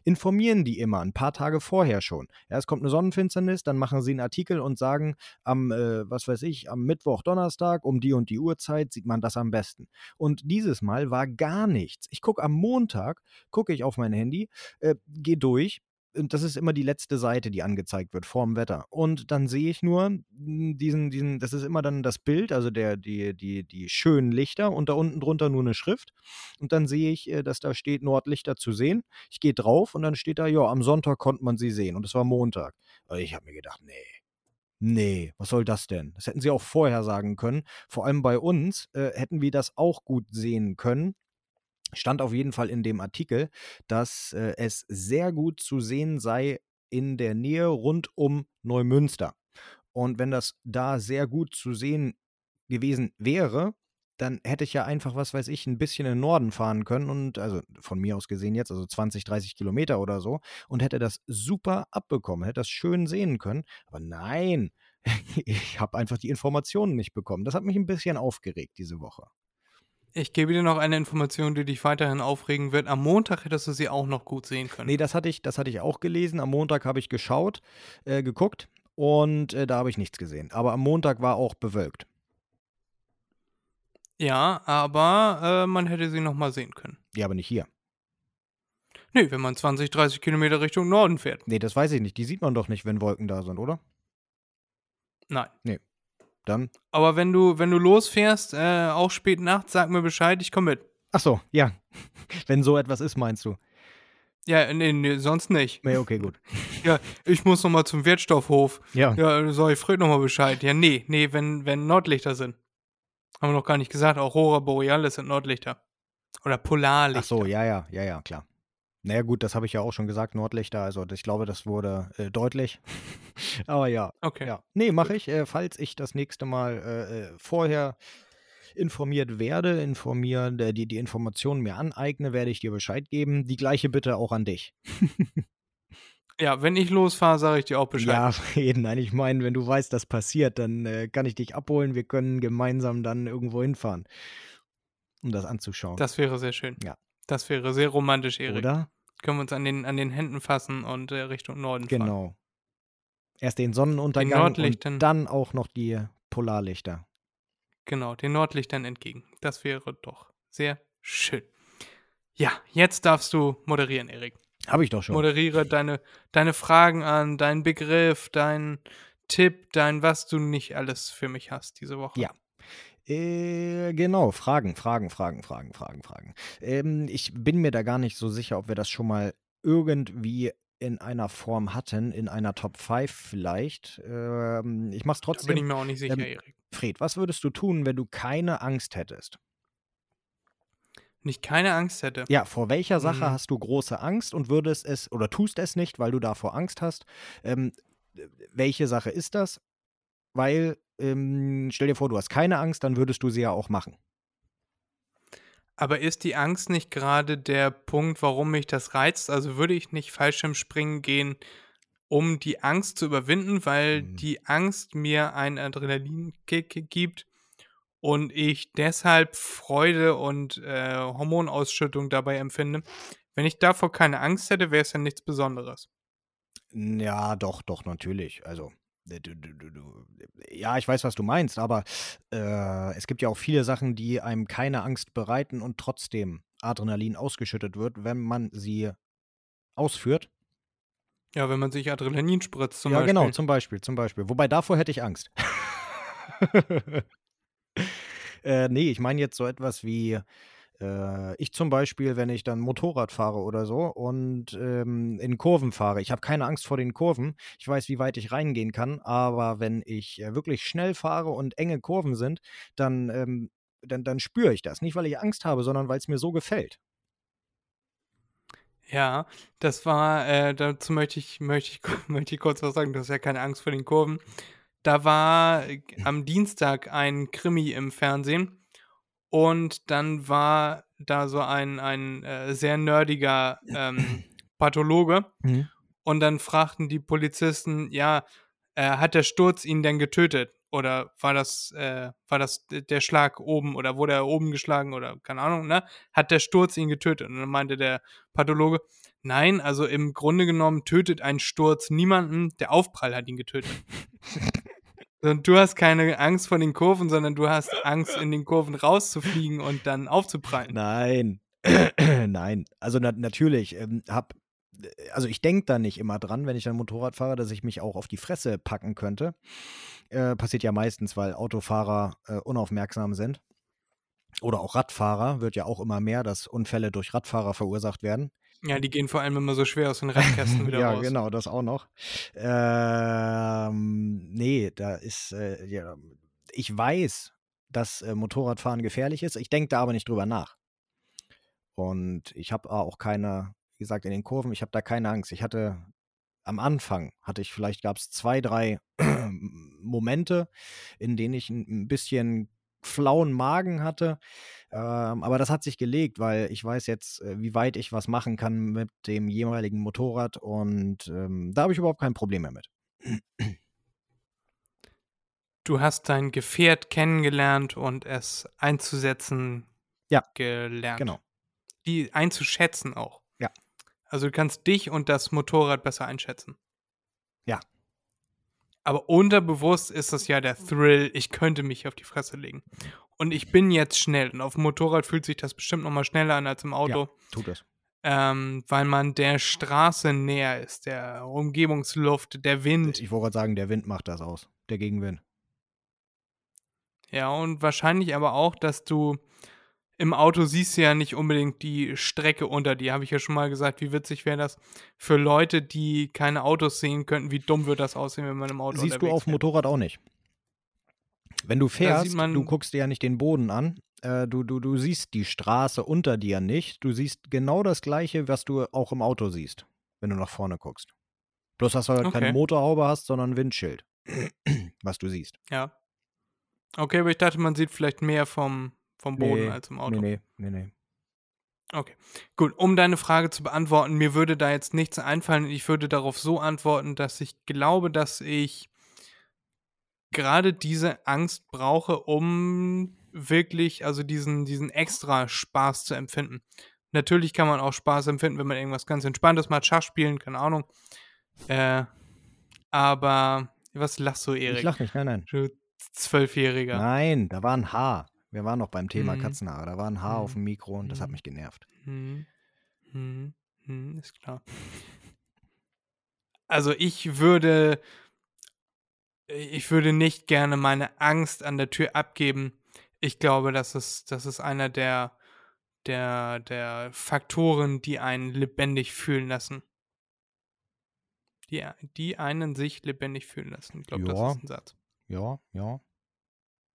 S2: informieren die immer ein paar Tage vorher schon. Ja, es kommt eine Sonnenfinsternis, dann machen sie einen Artikel und sagen, am, äh, was weiß ich, am Mittwoch, Donnerstag um die und die Uhrzeit sieht man das am besten. Und dieses Mal war gar nichts. Ich gucke am Montag, gucke ich auf mein Handy, äh, gehe durch, das ist immer die letzte Seite, die angezeigt wird vorm Wetter. Und dann sehe ich nur diesen, diesen, das ist immer dann das Bild, also der, die, die, die schönen Lichter und da unten drunter nur eine Schrift. Und dann sehe ich, äh, dass da steht Nordlichter zu sehen. Ich gehe drauf und dann steht da, ja, am Sonntag konnte man sie sehen. Und es war Montag. Ich habe mir gedacht, nee. Nee, was soll das denn? Das hätten sie auch vorher sagen können. Vor allem bei uns äh, hätten wir das auch gut sehen können stand auf jeden Fall in dem Artikel, dass äh, es sehr gut zu sehen sei in der Nähe rund um Neumünster. Und wenn das da sehr gut zu sehen gewesen wäre, dann hätte ich ja einfach, was weiß ich, ein bisschen in den Norden fahren können und, also von mir aus gesehen jetzt, also 20, 30 Kilometer oder so, und hätte das super abbekommen, hätte das schön sehen können. Aber nein, ich habe einfach die Informationen nicht bekommen. Das hat mich ein bisschen aufgeregt diese Woche.
S1: Ich gebe dir noch eine Information, die dich weiterhin aufregen wird. Am Montag hättest du sie auch noch gut sehen können.
S2: Nee, das hatte ich, das hatte ich auch gelesen. Am Montag habe ich geschaut, äh, geguckt und äh, da habe ich nichts gesehen. Aber am Montag war auch bewölkt.
S1: Ja, aber äh, man hätte sie noch mal sehen können.
S2: Ja, aber nicht hier.
S1: Nee, wenn man 20, 30 Kilometer Richtung Norden fährt.
S2: Nee, das weiß ich nicht. Die sieht man doch nicht, wenn Wolken da sind, oder?
S1: Nein.
S2: Dann.
S1: Aber wenn du, wenn du losfährst, äh, auch spät nachts, sag mir Bescheid, ich komme mit.
S2: Ach so, ja. wenn so etwas ist, meinst du?
S1: Ja, nee, nee, sonst nicht.
S2: Nee, okay, gut.
S1: Ja, ich muss noch mal zum Wertstoffhof.
S2: Ja.
S1: Ja, soll ich Fred noch mal Bescheid? Ja, nee, nee, wenn, wenn Nordlichter sind. Haben wir noch gar nicht gesagt, Aurora Borealis sind Nordlichter. Oder Polarlichter.
S2: Ach so, ja, ja, ja, ja, klar. Naja, gut, das habe ich ja auch schon gesagt, Nordlichter. Also ich glaube, das wurde äh, deutlich. Aber ja,
S1: Okay.
S2: ja. Nee, mache ich. Äh, falls ich das nächste Mal äh, äh, vorher informiert werde, informieren, äh, die, die Informationen mir aneigne, werde ich dir Bescheid geben. Die gleiche Bitte auch an dich.
S1: Ja, wenn ich losfahre, sage ich dir auch Bescheid.
S2: Ja, reden. Nein, ich meine, wenn du weißt, das passiert, dann äh, kann ich dich abholen. Wir können gemeinsam dann irgendwo hinfahren, um das anzuschauen.
S1: Das wäre sehr schön.
S2: Ja.
S1: Das wäre sehr romantisch, Erik.
S2: Oder?
S1: Können wir uns an den, an den Händen fassen und äh, Richtung Norden fahren.
S2: Genau. Erst den Sonnenuntergang
S1: Nordlichtern.
S2: und dann auch noch die Polarlichter.
S1: Genau, den Nordlichtern entgegen. Das wäre doch sehr schön. Ja, jetzt darfst du moderieren, Erik.
S2: Habe ich doch schon.
S1: Moderiere deine, deine Fragen an, deinen Begriff, deinen Tipp, dein was du nicht alles für mich hast diese Woche.
S2: Ja. Äh, genau, Fragen, Fragen, Fragen, Fragen, Fragen, Fragen. Ähm, ich bin mir da gar nicht so sicher, ob wir das schon mal irgendwie in einer Form hatten, in einer Top 5 vielleicht. Ähm, ich mach's
S1: Da bin
S2: trotzdem.
S1: ich mir auch nicht sicher,
S2: ähm,
S1: Erik.
S2: Fred, was würdest du tun, wenn du keine Angst hättest?
S1: Nicht keine Angst hätte.
S2: Ja, vor welcher Sache
S1: Mhm.
S2: hast du große Angst und würdest es oder tust es nicht, weil du davor Angst hast? Ähm, äh, welche Sache ist das? Weil, ähm, stell dir vor, du hast keine Angst, dann würdest du sie ja auch machen.
S1: Aber ist die Angst nicht gerade der Punkt, warum mich das reizt? Also würde ich nicht Fallschirmspringen gehen, um die Angst zu überwinden, weil
S2: Mhm.
S1: die Angst mir einen Adrenalinkick gibt und ich deshalb Freude und äh, Hormonausschüttung dabei empfinde. Wenn ich davor keine Angst hätte, wäre es ja nichts Besonderes.
S2: Ja, doch, doch, natürlich. Also, äh, du, ja, ich weiß, was du meinst, aber äh, es gibt ja auch viele Sachen, die einem keine Angst bereiten und trotzdem Adrenalin ausgeschüttet wird, wenn man sie ausführt.
S1: Ja, wenn man sich Adrenalin spritzt zum
S2: ja,
S1: Beispiel.
S2: genau, zum Beispiel, zum Beispiel. Wobei davor hätte ich Angst. äh, nee, ich meine jetzt so etwas wie äh, ich zum Beispiel, wenn ich dann Motorrad fahre oder so und ähm, in Kurven fahre. Ich habe keine Angst vor den Kurven. Ich weiß, wie weit ich reingehen kann, aber wenn ich äh, wirklich schnell fahre und enge Kurven sind, dann, ähm, dann, dann spüre ich das. Nicht, weil ich Angst habe, sondern weil es mir so gefällt.
S1: Ja, das war, äh, dazu möchte ich, möchte ich, möchte ich kurz was sagen. Du hast ja keine Angst vor den Kurven. Da war äh, am Dienstag ein Krimi im Fernsehen und dann war da so ein, ein äh, sehr nerdiger ähm, Pathologe
S2: Mhm.
S1: und dann fragten die Polizisten, ja, äh, hat der Sturz ihn denn getötet? Oder war das, äh, war das der Schlag oben oder wurde er oben geschlagen oder keine Ahnung, ne? Hat der Sturz ihn getötet? Und dann meinte der Pathologe, nein, also im Grunde genommen tötet ein Sturz niemanden, der Aufprall hat ihn getötet. Und du hast keine Angst vor den Kurven, sondern du hast Angst, in den Kurven rauszufliegen und dann aufzuprallen.
S2: Nein. Nein. Also na natürlich, ähm, hab, also ich denke da nicht immer dran, wenn ich dann Motorrad fahre, dass ich mich auch auf die Fresse packen könnte. Äh, passiert ja meistens, weil Autofahrer äh, unaufmerksam sind. Oder auch Radfahrer, wird ja auch immer mehr, dass Unfälle durch Radfahrer verursacht werden.
S1: Ja, die gehen vor allem immer so schwer aus den Radkästen wieder
S2: ja,
S1: raus.
S2: genau, das auch noch. Ähm, nee, da ist, äh, ja, ich weiß, dass äh, Motorradfahren gefährlich ist. Ich denke da aber nicht drüber nach. Und ich habe auch keine, wie gesagt, in den Kurven, ich habe da keine Angst. Ich hatte am Anfang, hatte ich vielleicht, gab es zwei, drei Momente, in denen ich ein bisschen flauen Magen hatte. Ähm, aber das hat sich gelegt, weil ich weiß jetzt, äh, wie weit ich was machen kann mit dem jeweiligen Motorrad und ähm, da habe ich überhaupt kein Problem mehr mit.
S1: Du hast dein Gefährt kennengelernt und es einzusetzen
S2: Ja,
S1: gelernt.
S2: Genau.
S1: Die einzuschätzen auch.
S2: Ja.
S1: Also du kannst dich und das Motorrad besser einschätzen.
S2: Ja.
S1: Aber unterbewusst ist das ja der Thrill, ich könnte mich auf die Fresse legen. Und ich bin jetzt schnell. Und auf dem Motorrad fühlt sich das bestimmt noch mal schneller an als im Auto.
S2: Tut es.
S1: ähm, weil man der Straße näher ist, der Umgebungsluft, der Wind.
S2: Ich wollte gerade sagen, der Wind macht das aus. Der Gegenwind.
S1: Ja, und wahrscheinlich aber auch, dass du im Auto siehst du ja nicht unbedingt die Strecke unter dir. Habe ich ja schon mal gesagt, wie witzig wäre das für Leute, die keine Autos sehen könnten, wie dumm wird das aussehen, wenn man im Auto
S2: Siehst du auf dem. Motorrad auch nicht. Wenn du fährst, du guckst dir ja nicht den Boden an. Äh, du, du, du siehst die Straße unter dir nicht. Du siehst genau das Gleiche, was du auch im Auto siehst, wenn du nach vorne guckst. Bloß, dass du halt keine
S1: Okay.
S2: Motorhaube hast, sondern ein Windschild. was du siehst.
S1: Ja. Okay, aber ich dachte, man sieht vielleicht mehr vom, vom Boden
S2: Nee,
S1: als im Auto.
S2: Nee, nee, nee, nee.
S1: Okay, gut. Um deine Frage zu beantworten, mir würde da jetzt nichts einfallen. Ich würde darauf so antworten, dass ich glaube, dass ich gerade diese Angst brauche, um wirklich, also diesen, diesen extra Spaß zu empfinden. Natürlich kann man auch Spaß empfinden, wenn man irgendwas ganz Entspanntes macht, Schach spielen, keine Ahnung. Äh, aber was lachst du, Erik?
S2: Ich lach nicht, nein, nein.
S1: Du Zwölfjähriger.
S2: Nein, da war ein Haar. Wir waren noch beim Thema
S1: Mhm.
S2: Katzenhaare. Da war ein Haar auf
S1: Mhm.
S2: dem Mikro und das hat
S1: Mhm.
S2: mich genervt.
S1: Hm. Hm. Hm, ist klar. Also ich würde, ich würde nicht gerne meine Angst an der Tür abgeben. Ich glaube, das ist, das ist einer der, der, der Faktoren, die einen lebendig fühlen lassen. Die, die einen sich lebendig fühlen lassen. Ich glaube,
S2: Ja.
S1: das ist ein Satz.
S2: Ja, ja.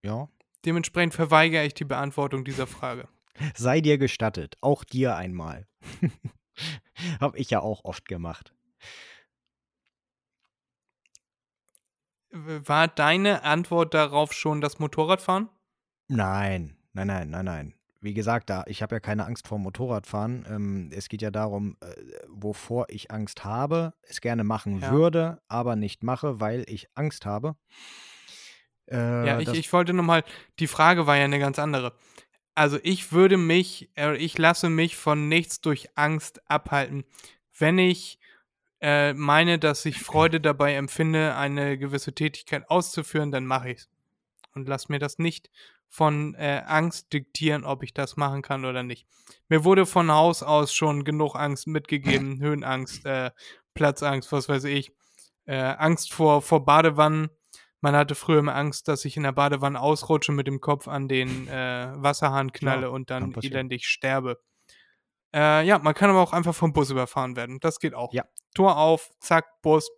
S2: Ja.
S1: Dementsprechend verweigere ich die Beantwortung dieser Frage.
S2: Sei dir gestattet. Auch dir einmal. Hab ich ja auch oft gemacht.
S1: War deine Antwort darauf schon das Motorradfahren?
S2: Nein, nein, nein, nein, nein. Wie gesagt, da ich habe ja keine Angst vor Motorradfahren. Ähm, es geht ja darum, äh, wovor ich Angst habe, es gerne machen
S1: Ja.
S2: würde, aber nicht mache, weil ich Angst habe. Äh,
S1: Ja, ich, ich wollte nochmal, die Frage war ja eine ganz andere. Also ich würde mich, äh, ich lasse mich von nichts durch Angst abhalten. Wenn ich äh, meine, dass ich Freude dabei empfinde, eine gewisse Tätigkeit auszuführen, dann mache ich es. Und lasse mir das nicht von äh, Angst diktieren, ob ich das machen kann oder nicht. Mir wurde von Haus aus schon genug Angst mitgegeben, Höhenangst, äh, Platzangst, was weiß ich, äh, Angst vor, vor Badewannen. Man hatte früher immer Angst, dass ich in der Badewanne ausrutsche, mit dem Kopf an den äh, Wasserhahn knalle
S2: Klar,
S1: und dann elendig sterbe. Äh, ja, man kann aber auch einfach vom Bus überfahren werden. Das geht auch.
S2: Ja.
S1: Tor auf, zack, Bus.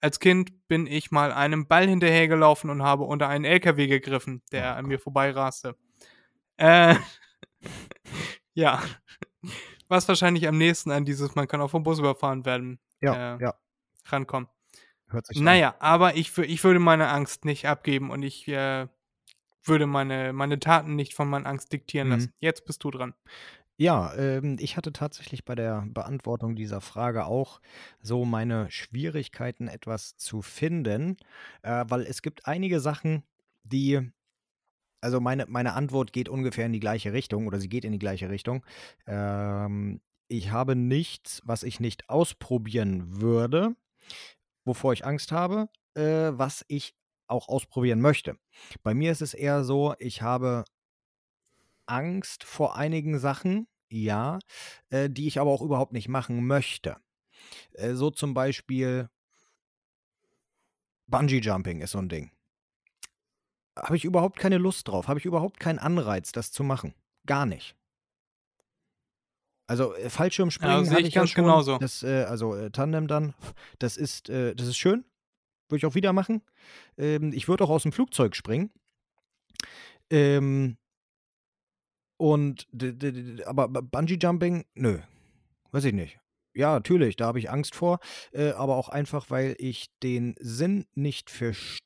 S1: Als Kind bin ich mal einem Ball hinterhergelaufen und habe unter einen LKW gegriffen, der
S2: Oh
S1: an mir vorbeiraste. Äh, ja. Was wahrscheinlich am nächsten an dieses, man kann auch vom Bus überfahren werden,
S2: ja,
S1: äh,
S2: ja,
S1: rankommt.
S2: Hört sich so an.
S1: Naja, aber ich, ich würde meine Angst nicht abgeben und ich äh, würde meine, meine Taten nicht von meiner Angst diktieren
S2: Mhm.
S1: lassen. Jetzt bist du dran.
S2: Ja, ähm, ich hatte tatsächlich bei der Beantwortung dieser Frage auch so meine Schwierigkeiten, etwas zu finden, äh, weil es gibt einige Sachen, die, also meine, meine Antwort geht ungefähr in die gleiche Richtung oder sie geht in die gleiche Richtung. Ähm, ich habe nichts, was ich nicht ausprobieren würde, wovor ich Angst habe, äh, was ich auch ausprobieren möchte. Bei mir ist es eher so, ich habe Angst vor einigen Sachen, ja, äh, die ich aber auch überhaupt nicht machen möchte. Äh, so zum Beispiel Bungee Jumping ist so ein Ding. Habe ich überhaupt keine Lust drauf, habe ich überhaupt keinen Anreiz, das zu machen. Gar nicht. Also äh, Fallschirmspringen
S1: sehe
S2: hatte
S1: ich
S2: ja
S1: ganz
S2: schon.
S1: genauso.
S2: Das, äh, also äh, Tandem dann, das ist, äh, das ist schön. Würde ich auch wieder machen. Ähm, ich würde auch aus dem Flugzeug springen. Ähm, und aber Bungee Jumping, nö, weiß ich nicht. Ja, natürlich, da habe ich Angst vor, äh, aber auch einfach, weil ich den Sinn nicht verstehe,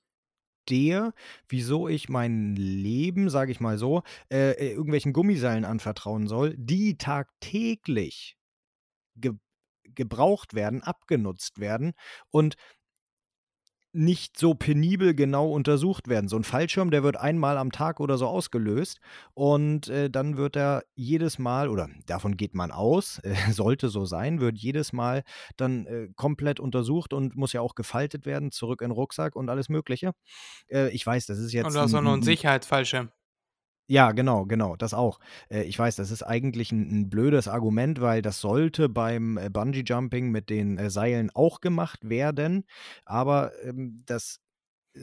S2: wieso ich mein Leben, sage ich mal so, äh, äh, irgendwelchen Gummiseilen anvertrauen soll, die tagtäglich ge gebraucht werden, abgenutzt werden. Und nicht so penibel genau untersucht werden. So ein Fallschirm, der wird einmal am Tag oder so ausgelöst und äh, dann wird er jedes Mal, oder davon geht man aus, äh, sollte so sein, wird jedes Mal dann äh, komplett untersucht und muss ja auch gefaltet werden, zurück in den Rucksack und alles Mögliche. Äh, ich weiß, das ist jetzt.
S1: Und du hast auch noch einen Sicherheitsfallschirm.
S2: Ja, genau, genau, das auch. Äh, ich weiß, das ist eigentlich ein, ein blödes Argument, weil das sollte beim äh, Bungee-Jumping mit den äh, Seilen auch gemacht werden. Aber ähm, das, äh,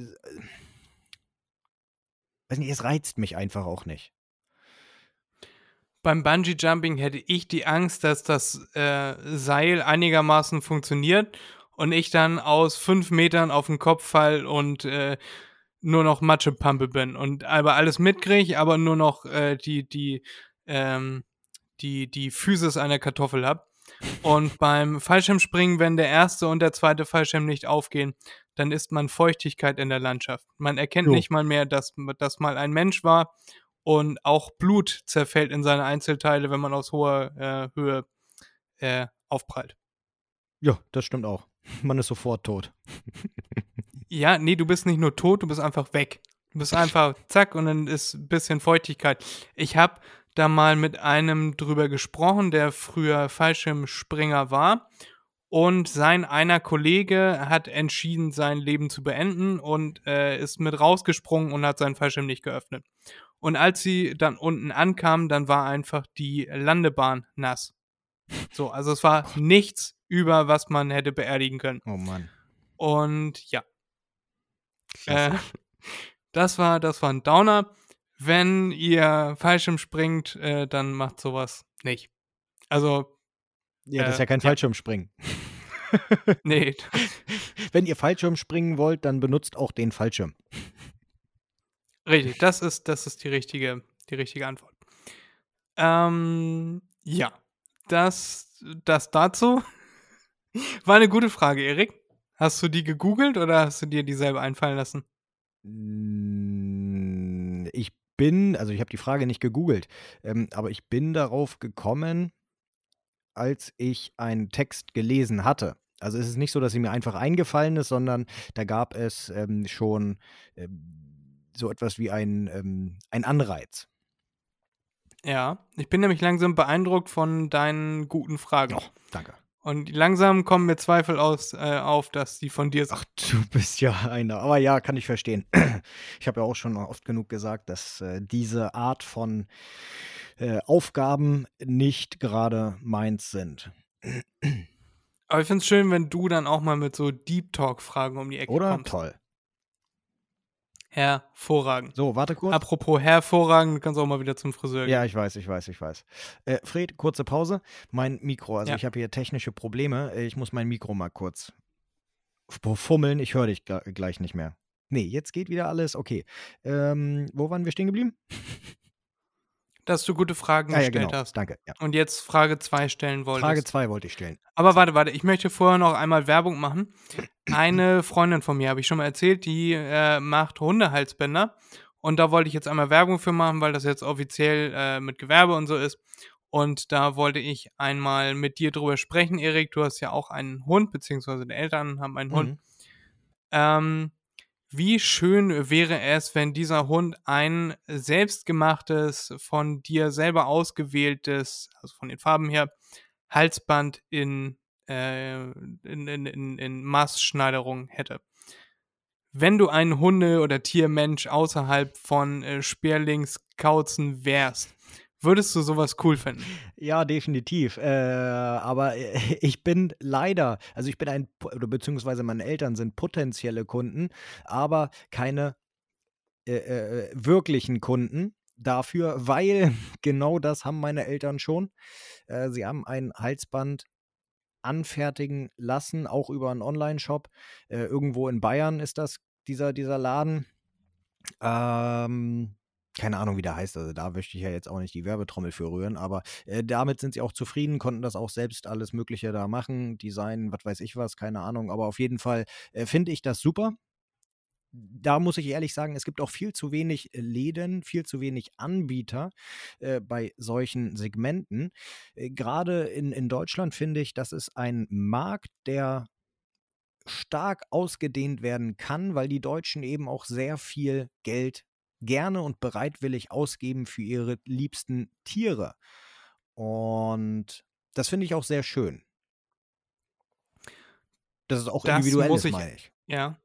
S2: weiß nicht, es reizt mich einfach auch nicht.
S1: Beim Bungee-Jumping hätte ich die Angst, dass das äh, Seil einigermaßen funktioniert und ich dann aus fünf Metern auf den Kopf fall und äh, nur noch Matschepampe bin und aber alles mitkriege, aber nur noch äh, die, die, ähm, die, die Physis einer Kartoffel habe. Und beim Fallschirmspringen, wenn der erste und der zweite Fallschirm nicht aufgehen, dann ist man Feuchtigkeit in der Landschaft. Man erkennt
S2: Jo.
S1: nicht mal mehr, dass das mal ein Mensch war und auch Blut zerfällt in seine Einzelteile, wenn man aus hoher äh, Höhe äh, aufprallt.
S2: Ja, das stimmt auch. Man ist sofort tot.
S1: Ja, nee, du bist nicht nur tot, du bist einfach weg. Du bist einfach zack und dann ist ein bisschen Feuchtigkeit. Ich habe da mal mit einem drüber gesprochen, der früher Fallschirmspringer war. Und sein einer Kollege hat entschieden, sein Leben zu beenden und äh, ist mit rausgesprungen und hat seinen Fallschirm nicht geöffnet. Und als sie dann unten ankamen, dann war einfach die Landebahn nass. So, also es war nichts über, was man hätte beerdigen können.
S2: Oh Mann.
S1: Und ja, äh, das war, das war ein Downer. Wenn ihr Fallschirm springt, äh, dann macht sowas nicht. Also,
S2: ja, das ist
S1: äh,
S2: ja kein
S1: ja.
S2: Fallschirmspringen.
S1: nee,
S2: Wenn ihr Fallschirm springen wollt, dann benutzt auch den Fallschirm.
S1: richtig, das ist, das ist die richtige, die richtige Antwort. Ähm, ja, das, das dazu. War eine gute Frage, Erik. Hast du die gegoogelt oder hast du dir dieselbe einfallen lassen?
S2: Ich bin, also ich habe die Frage nicht gegoogelt, ähm, aber ich bin darauf gekommen, als ich einen Text gelesen hatte. Also es ist nicht so, dass sie mir einfach eingefallen ist, sondern da gab es ähm, schon ähm, so etwas wie ein, ähm, ein Anreiz.
S1: Ja, ich bin nämlich langsam beeindruckt von deinen guten Fragen.
S2: Oh, danke.
S1: Und langsam kommen mir Zweifel aus, äh, auf, dass die von dir sind.
S2: Ach, du bist ja einer. Aber ja, kann ich verstehen. Ich habe ja auch schon oft genug gesagt, dass äh, diese Art von äh, Aufgaben nicht gerade meins sind.
S1: Aber ich finde es schön, wenn du dann auch mal mit so Deep Talk-Fragen um die Ecke
S2: Oder?
S1: kommst.
S2: Toll.
S1: Hervorragend.
S2: So, warte kurz.
S1: Apropos hervorragend, du kannst auch mal wieder zum Friseur gehen.
S2: Ja, ich weiß, ich weiß, ich weiß. Äh, Fred, kurze Pause. Mein Mikro, also
S1: Ja.
S2: ich habe hier technische Probleme. Äh, Ich muss mein Mikro mal kurz fummeln. Ich höre dich gl- gleich nicht mehr. Nee, jetzt geht wieder alles. Okay. Ähm, wo waren wir stehen geblieben?
S1: Dass du gute Fragen
S2: Ah, ja,
S1: gestellt
S2: genau.
S1: hast.
S2: Danke. Ja.
S1: Und jetzt Frage 2 stellen wolltest.
S2: Frage 2 wollte ich stellen.
S1: Aber warte, warte, ich möchte vorher noch einmal Werbung machen. Eine Freundin von mir, habe ich schon mal erzählt, die äh, macht Hundehalsbänder. Und da wollte ich jetzt einmal Werbung für machen, weil das jetzt offiziell äh, mit Gewerbe und so ist. Und da wollte ich einmal mit dir drüber sprechen, Erik. Du hast ja auch einen Hund, beziehungsweise die Eltern haben einen Hund.
S2: Mhm.
S1: Ähm, wie schön wäre es, wenn dieser Hund ein selbstgemachtes, von dir selber ausgewähltes, also von den Farben her, Halsband in, äh, in, in, in, in Maßschneiderung hätte. Wenn du ein Hunde- oder Tiermensch außerhalb von äh, Sperlingskauzen wärst, würdest du sowas cool finden?
S2: Ja, definitiv. Äh, aber äh, ich bin leider, also ich bin ein, oder beziehungsweise meine Eltern sind potenzielle Kunden, aber keine äh, äh, wirklichen Kunden dafür, weil genau das haben meine Eltern schon. Äh, sie haben ein Halsband anfertigen lassen, auch über einen Online-Shop. Äh, irgendwo in Bayern ist das, dieser, dieser Laden. Ähm, keine Ahnung, wie der heißt. Also da möchte ich ja jetzt auch nicht die Werbetrommel für rühren, aber äh, damit sind sie auch zufrieden, konnten das auch selbst alles Mögliche da machen, Design, was weiß ich was, keine Ahnung. Aber auf jeden Fall äh, finde ich das super. da muss ich ehrlich sagen, es gibt auch viel zu wenig Läden, viel zu wenig Anbieter äh, bei solchen Segmenten. Äh, Gerade in, in Deutschland finde ich, das ist ein Markt, der stark ausgedehnt werden kann, weil die Deutschen eben auch sehr viel Geld gerne und bereitwillig ausgeben für ihre liebsten Tiere. Und das finde ich auch sehr schön. Das ist auch
S1: Das
S2: individuell,
S1: muss ich-
S2: meine ich.
S1: Ja.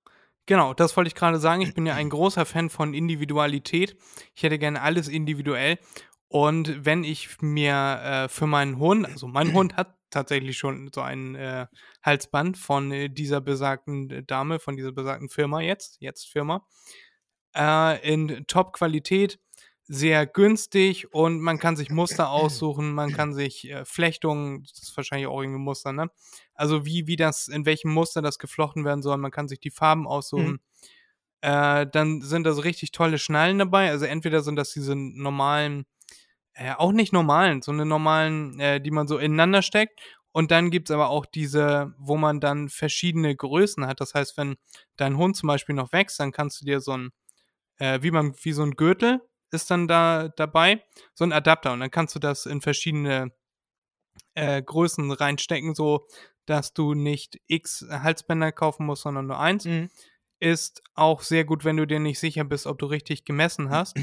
S1: Genau, das wollte ich gerade sagen. Ich bin ja ein großer Fan von Individualität. Ich hätte gerne alles individuell. Und wenn ich mir äh, für meinen Hund, also mein Hund hat tatsächlich schon so ein äh, Halsband von äh, dieser besagten äh, Dame, von dieser besagten Firma jetzt, jetzt Firma, äh, in Top-Qualität, sehr günstig und man kann sich Muster aussuchen, man kann sich äh, Flechtungen, das ist wahrscheinlich auch irgendwie Muster, ne? Also wie, wie das, in welchem Muster das geflochten werden soll, man kann sich die Farben aussuchen. Äh, dann sind da so richtig tolle Schnallen dabei. Also entweder sind das diese normalen, äh, auch nicht normalen, so eine normalen, äh, die man so ineinander steckt. Und dann gibt es aber auch diese, wo man dann verschiedene Größen hat. Das heißt, wenn dein Hund zum Beispiel noch wächst, dann kannst du dir so ein, äh, wie man, wie so ein Gürtel ist dann da dabei, so ein Adapter. Und dann kannst du das in verschiedene äh, Größen reinstecken, so dass du nicht X Halsbänder kaufen musst, sondern nur eins
S2: Mhm.
S1: ist auch sehr gut, wenn du dir nicht sicher bist, ob du richtig gemessen hast.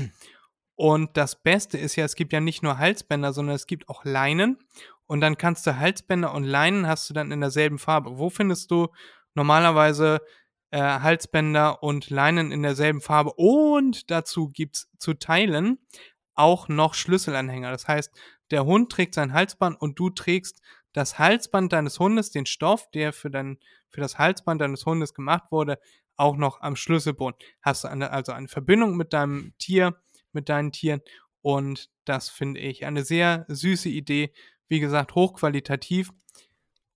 S1: Und das Beste ist ja, es gibt ja nicht nur Halsbänder, sondern es gibt auch Leinen. Und dann kannst du Halsbänder und Leinen hast du dann in derselben Farbe. Wo findest du normalerweise äh, Halsbänder und Leinen in derselben Farbe? Und dazu gibt es zu teilen auch noch Schlüsselanhänger. Das heißt, der Hund trägt sein Halsband und du trägst das Halsband deines Hundes, den Stoff, der für, dein, für das Halsband deines Hundes gemacht wurde, auch noch am Schlüsselbund. Hast du eine, also eine Verbindung mit deinem Tier, mit deinen Tieren und das finde ich eine sehr süße Idee. Wie gesagt, hochqualitativ.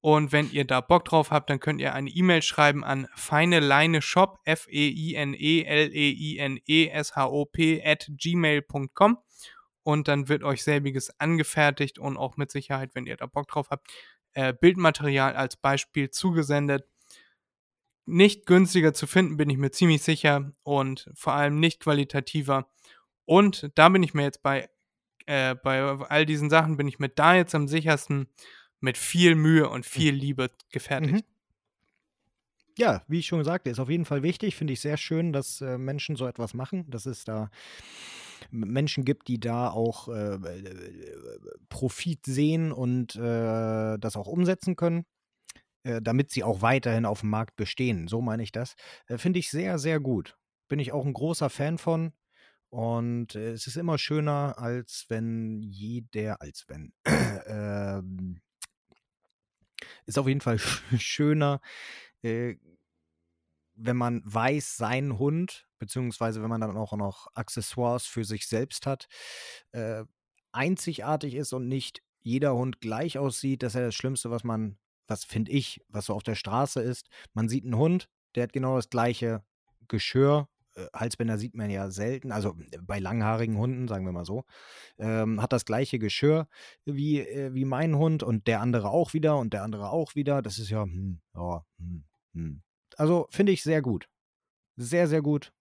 S1: Und wenn ihr da Bock drauf habt, dann könnt ihr eine E-Mail schreiben an feine Leine Shop, E F-E-I-N-E-L-E-I-N-E-S-H-O-P at gmail.com und dann wird euch selbiges angefertigt und auch mit Sicherheit, wenn ihr da Bock drauf habt, äh, Bildmaterial als Beispiel zugesendet. Nicht günstiger zu finden, bin ich mir ziemlich sicher und vor allem nicht qualitativer. Und da bin ich mir jetzt bei, äh, bei all diesen Sachen, bin ich mir da jetzt am sichersten mit viel Mühe und viel Liebe gefertigt.
S2: Mhm. Ja, wie ich schon sagte, ist auf jeden Fall wichtig. Finde ich sehr schön, dass äh, Menschen so etwas machen, dass es da Menschen gibt, die da auch äh, äh, Profit sehen und äh, das auch umsetzen können, äh, damit sie auch weiterhin auf dem Markt bestehen. So meine ich das. Äh, Finde ich sehr, sehr gut. Bin ich auch ein großer Fan von. Und es ist immer schöner, als wenn jeder, als wenn, ähm, ist auf jeden Fall sch- schöner, äh, wenn man weiß, sein Hund, beziehungsweise wenn man dann auch noch Accessoires für sich selbst hat, äh, einzigartig ist und nicht jeder Hund gleich aussieht. Das ist ja das Schlimmste, was man, was finde ich, was so auf der Straße ist. Man sieht einen Hund, der hat genau das gleiche Geschirr. Äh, Halsbänder sieht man ja selten, also äh, bei langhaarigen Hunden, sagen wir mal so, ähm, hat das gleiche Geschirr wie, äh, wie mein Hund und der andere auch wieder und der andere auch wieder. Das ist ja, hm, ja, hm, hm. Also finde ich sehr gut. Sehr, sehr gut.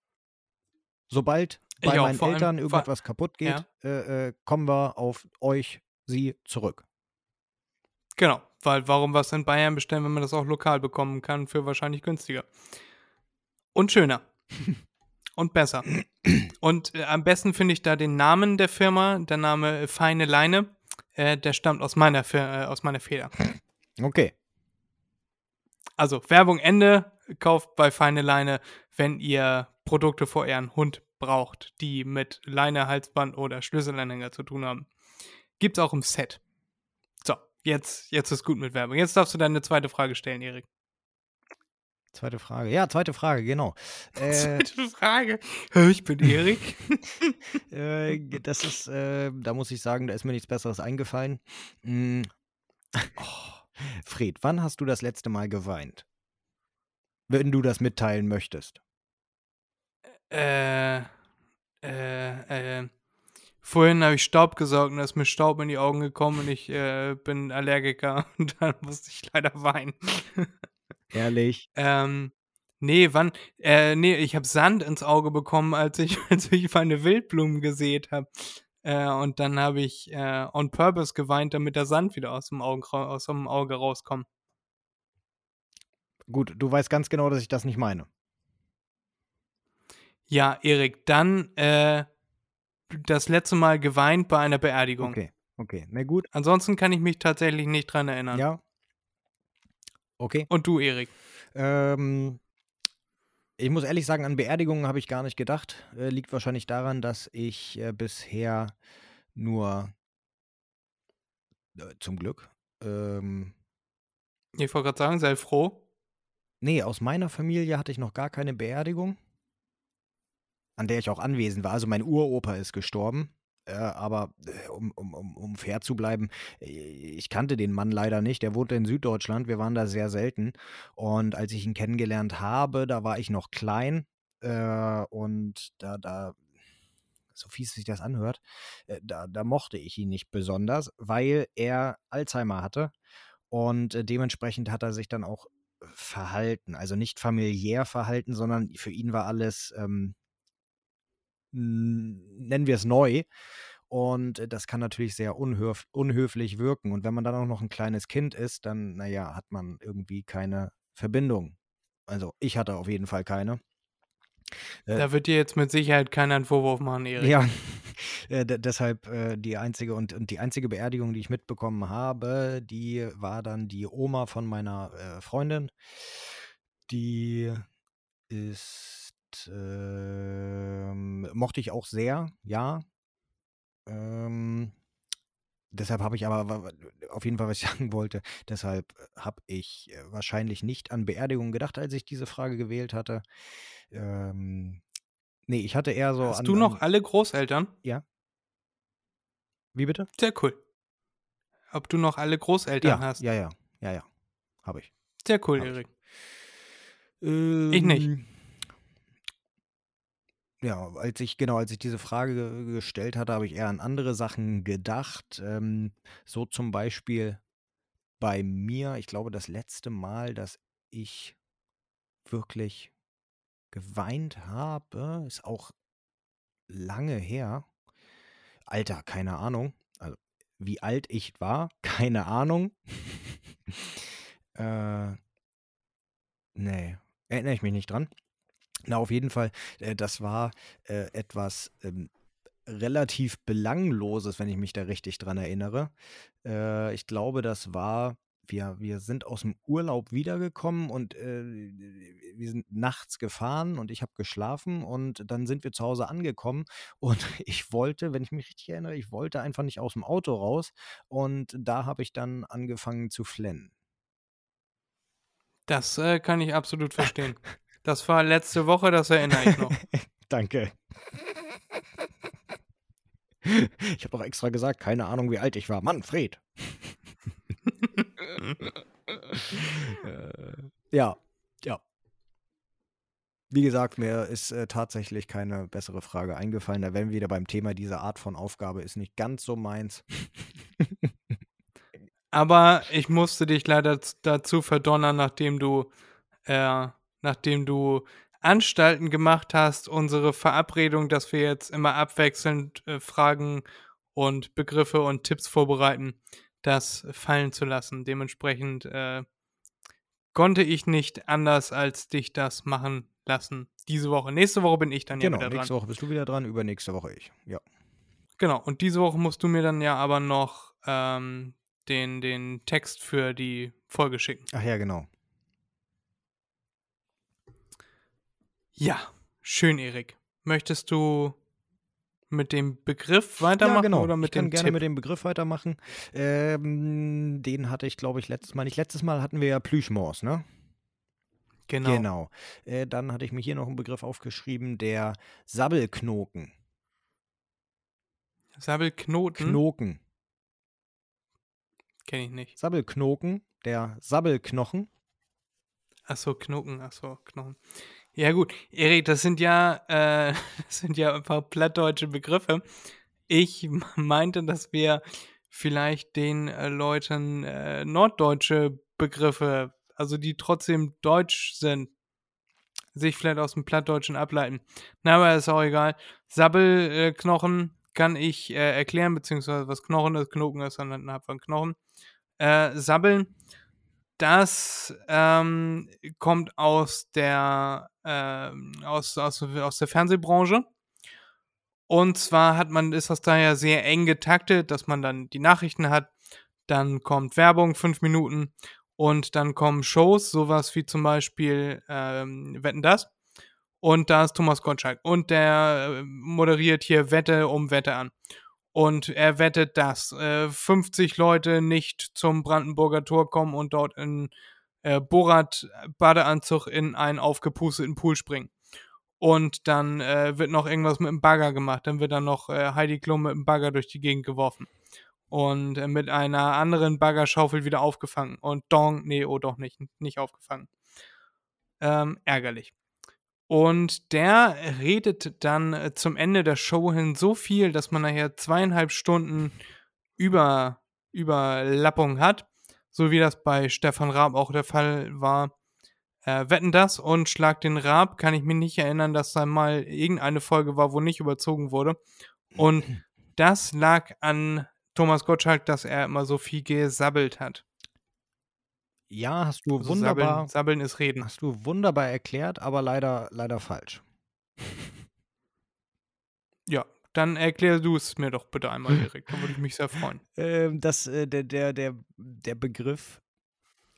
S2: Sobald bei
S1: auch,
S2: meinen
S1: allem-
S2: Eltern
S1: vor-
S2: irgendwas kaputt geht, äh, äh, kommen wir auf euch, sie zurück.
S1: Genau, weil warum was in Bayern bestellen, wenn man das auch lokal bekommen kann, für wahrscheinlich günstiger. Und schöner. Und besser. Und äh, am besten finde ich da den Namen der Firma, der Name äh, Feine Leine, äh, der stammt aus meiner, äh, aus meiner Feder.
S2: Okay.
S1: Also Werbung Ende, kauft bei Feine Leine, wenn ihr Produkte für euren Hund braucht, die mit Leine, Halsband oder Schlüsselanhänger zu tun haben. Gibt's auch im Set. So, jetzt, jetzt ist gut mit Werbung. Jetzt darfst du deine zweite Frage stellen, Erik.
S2: Zweite Frage. Ja, zweite Frage, genau. Äh,
S1: Zweite Frage. Ich bin Erik.
S2: äh, das ist, äh, da muss ich sagen, da ist mir nichts Besseres eingefallen. Mm. Fred, wann hast du das letzte Mal geweint? Wenn du das mitteilen möchtest.
S1: äh, äh, äh. Vorhin habe ich Staub gesaugt und da ist mir Staub in die Augen gekommen und ich äh, bin Allergiker und dann musste ich leider weinen.
S2: Ehrlich.
S1: Ähm, Nee, wann? Äh, nee, ich habe Sand ins Auge bekommen, als ich, als ich meine Wildblumen gesät habe. Äh, und dann habe ich äh, on purpose geweint, damit der Sand wieder aus dem, Augen, aus dem Auge rauskommt.
S2: Gut, du weißt ganz genau, dass ich das nicht meine.
S1: Ja, Erik, dann äh, das letzte Mal geweint bei einer Beerdigung.
S2: Okay, okay. Na gut.
S1: Ansonsten kann ich mich tatsächlich nicht dran erinnern.
S2: Ja. Okay.
S1: Und du, Erik?
S2: Ähm, ich muss ehrlich sagen, an Beerdigungen habe ich gar nicht gedacht. Äh, liegt wahrscheinlich daran, dass ich äh, bisher nur äh, zum Glück. Ähm,
S1: Ich wollte gerade sagen, sei froh.
S2: nee, aus meiner Familie hatte ich noch gar keine Beerdigung, an der ich auch anwesend war. Also mein Uropa ist gestorben. Äh, aber äh, um, um, um, fair zu bleiben, äh, ich kannte den Mann leider nicht. Der wohnte in Süddeutschland. Wir waren da sehr selten. Und als ich ihn kennengelernt habe, da war ich noch klein. Äh, und da, da, so fies sich das anhört, da, da mochte ich ihn nicht besonders, weil er Alzheimer hatte. Und dementsprechend hat er sich dann auch verhalten. Also nicht familiär verhalten, sondern für ihn war alles, ähm, nennen wir es neu. Und äh, das kann natürlich sehr unhöf unhöflich wirken. Und wenn man dann auch noch ein kleines Kind ist, dann, naja, hat man irgendwie keine Verbindung. Also ich hatte auf jeden Fall keine. Äh,
S1: Da wird dir jetzt mit Sicherheit keiner einen Vorwurf machen, Erik.
S2: Ja, äh, de- deshalb äh, die einzige und, und die einzige Beerdigung, die ich mitbekommen habe, die war dann die Oma von meiner äh, Freundin. Die ist ähm, mochte ich auch sehr, ja. Ähm, deshalb habe ich aber auf jeden Fall, was ich sagen wollte, deshalb habe ich äh, wahrscheinlich nicht an Beerdigungen gedacht, als ich diese Frage gewählt hatte. Ähm, nee, ich hatte eher so
S1: Hast
S2: an,
S1: du noch alle Großeltern?
S2: wie bitte?
S1: Sehr cool. Ob du noch alle Großeltern
S2: Ja,
S1: hast?
S2: ja, ja, ja, ja, habe ich.
S1: Sehr cool,
S2: Hab ich.
S1: Erik.
S2: Ich
S1: nicht.
S2: Ja, als ich, genau, als ich diese Frage ge- gestellt hatte, habe ich eher an andere Sachen gedacht. Ähm, so zum Beispiel bei mir, ich glaube, das letzte Mal, dass ich wirklich geweint habe, ist auch lange her. Alter, keine Ahnung. Also, wie alt ich war, keine Ahnung. äh, nee, erinnere ich mich nicht dran. Na, auf jeden Fall, äh, das war äh, etwas ähm, relativ Belangloses, wenn ich mich da richtig dran erinnere. Äh, ich glaube, das war, wir, wir sind aus dem Urlaub wiedergekommen und äh, wir sind nachts gefahren und ich habe geschlafen und dann sind wir zu Hause angekommen und ich wollte, wenn ich mich richtig erinnere, ich wollte einfach nicht aus dem Auto raus und da habe ich dann angefangen zu flennen.
S1: Das äh, kann ich absolut verstehen. Das war letzte Woche, das erinnere ich noch.
S2: Danke. Ich habe doch extra gesagt, keine Ahnung, wie alt ich war. Manfred. äh, ja, ja. Wie gesagt, mir ist äh, tatsächlich keine bessere Frage eingefallen. Da wären wir wieder beim Thema, diese Art von Aufgabe ist nicht ganz so meins.
S1: Aber ich musste dich leider dazu verdonnern, nachdem du, äh, nachdem du Anstalten gemacht hast, unsere Verabredung, dass wir jetzt immer abwechselnd äh, Fragen und Begriffe und Tipps vorbereiten, das fallen zu lassen. Dementsprechend äh, konnte ich nicht anders als dich das machen lassen diese Woche. Nächste Woche bin ich dann
S2: genau,
S1: ja wieder dran.
S2: nächste Woche bist du wieder dran, übernächste Woche ich. Ja.
S1: Genau, und diese Woche musst du mir dann ja aber noch ähm, den, den Text für die Folge schicken.
S2: Ach ja, genau.
S1: Ja, schön, Erik. Möchtest du mit dem Begriff weitermachen
S2: ja, genau.
S1: oder mit
S2: ich kann
S1: dem
S2: gerne
S1: Tipp?
S2: mit dem Begriff weitermachen. Ähm, den hatte ich, glaube ich, letztes Mal nicht. Letztes Mal hatten wir ja Plüschmaus, ne?
S1: genau.
S2: Genau. Äh, dann hatte ich mir hier noch einen Begriff aufgeschrieben, der Sabbelknoken.
S1: Sabbelknoten
S2: Knoken.
S1: kenne ich nicht.
S2: Sabbelknoken, der Sabbelknochen.
S1: Achso, Knoten, achso, Knochen. Ja gut, Erik, das sind ja, äh, das sind ja ein paar plattdeutsche Begriffe. Ich meinte, dass wir vielleicht den äh, Leuten äh, norddeutsche Begriffe, also die trotzdem deutsch sind. sich vielleicht aus dem Plattdeutschen ableiten. Na, aber ist auch egal. Sabbelknochen kann ich äh, erklären, beziehungsweise was Knochen ist, Knoten ist dann innerhalb von Knochen. Äh, Sabbeln, das ähm, kommt aus der, äh, aus, aus, aus der Fernsehbranche. Und zwar hat man, ist das da ja sehr eng getaktet, dass man dann die Nachrichten hat, dann kommt Werbung, fünf Minuten, und dann kommen Shows, sowas wie zum Beispiel ähm, Wetten das. Und da ist Thomas Gottschalk. Und der äh, moderiert hier Wette um Wette an. Und er wettet, dass äh, 50 Leute nicht zum Brandenburger Tor kommen und dort in äh, Borat-Badeanzug in einen aufgepusteten Pool springen. Und dann äh, wird noch irgendwas mit dem Bagger gemacht. Dann wird dann noch äh, Heidi Klum mit dem Bagger durch die Gegend geworfen und äh, mit einer anderen Baggerschaufel wieder aufgefangen. Und Dong, nee, oh doch nicht, nicht aufgefangen. Ähm, ärgerlich. Und der redet dann äh, zum Ende der Show hin so viel, dass man nachher zweieinhalb Stunden über, Überlappung hat. So wie das bei Stefan Raab auch der Fall war. Äh, wetten das und Schlag den Raab kann ich mich nicht erinnern, dass da mal irgendeine Folge war, wo nicht überzogen wurde. Und das lag an Thomas Gottschalk, dass er immer so viel gesabbelt hat.
S2: Ja, hast du
S1: Also
S2: wunderbar.
S1: Sabbeln, sabbeln ist Reden.
S2: Hast du wunderbar erklärt, aber leider, leider falsch.
S1: Ja, dann erklär du es mir doch bitte einmal, Erik. Da würde ich mich sehr freuen.
S2: Ähm, das, äh, der, der, der, der Begriff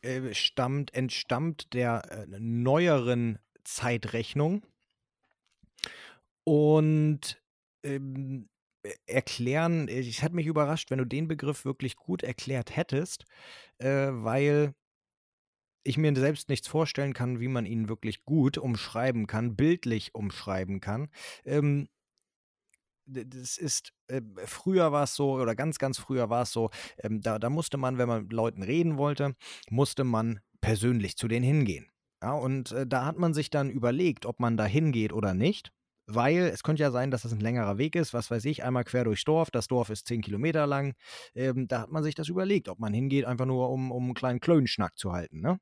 S2: äh, stammt, entstammt der äh, neueren Zeitrechnung und ähm, äh, erklären, äh, es hat mich überrascht, wenn du den Begriff wirklich gut erklärt hättest, äh, weil ich mir selbst nichts vorstellen kann, wie man ihn wirklich gut umschreiben kann, bildlich umschreiben kann. Ähm, das ist, äh, früher war es so, oder ganz, ganz früher war es so, ähm, da, da musste man, wenn man mit Leuten reden wollte, musste man persönlich zu denen hingehen. Ja, und äh, da hat man sich dann überlegt, ob man da hingeht oder nicht. Weil es könnte ja sein, dass das ein längerer Weg ist, was weiß ich, einmal quer durchs Dorf. Das Dorf ist 10 Kilometer lang. Ähm, da hat man sich das überlegt, ob man hingeht, einfach nur um, um einen kleinen Klönschnack zu halten. Ne?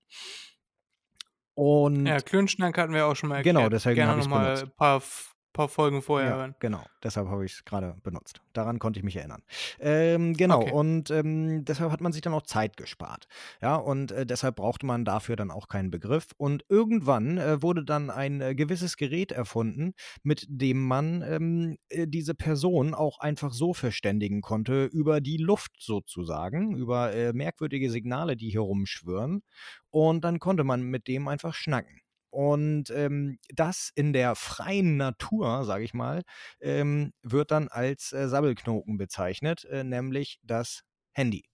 S2: Und
S1: Ja, Klönschnack hatten wir auch schon mal erklärt.
S2: Genau, deswegen
S1: Gerne
S2: hab ich's
S1: nochmal ein paar, paar Folgen vorher
S2: Ja,
S1: hören.
S2: genau. Deshalb habe ich es gerade benutzt. Daran konnte ich mich erinnern. Ähm, genau.
S1: Okay.
S2: Und ähm, deshalb hat man sich dann auch Zeit gespart. Ja, und äh, deshalb brauchte man dafür dann auch keinen Begriff. Und irgendwann äh, wurde dann ein äh, gewisses Gerät erfunden, mit dem man ähm, äh, diese Person auch einfach so verständigen konnte, über die Luft sozusagen, über äh, merkwürdige Signale, die hier rumschwirren. Und dann konnte man mit dem einfach schnacken. Und ähm, das in der freien Natur, sage ich mal, ähm, wird dann als äh, Sabbelknoten bezeichnet, äh, nämlich das Handy.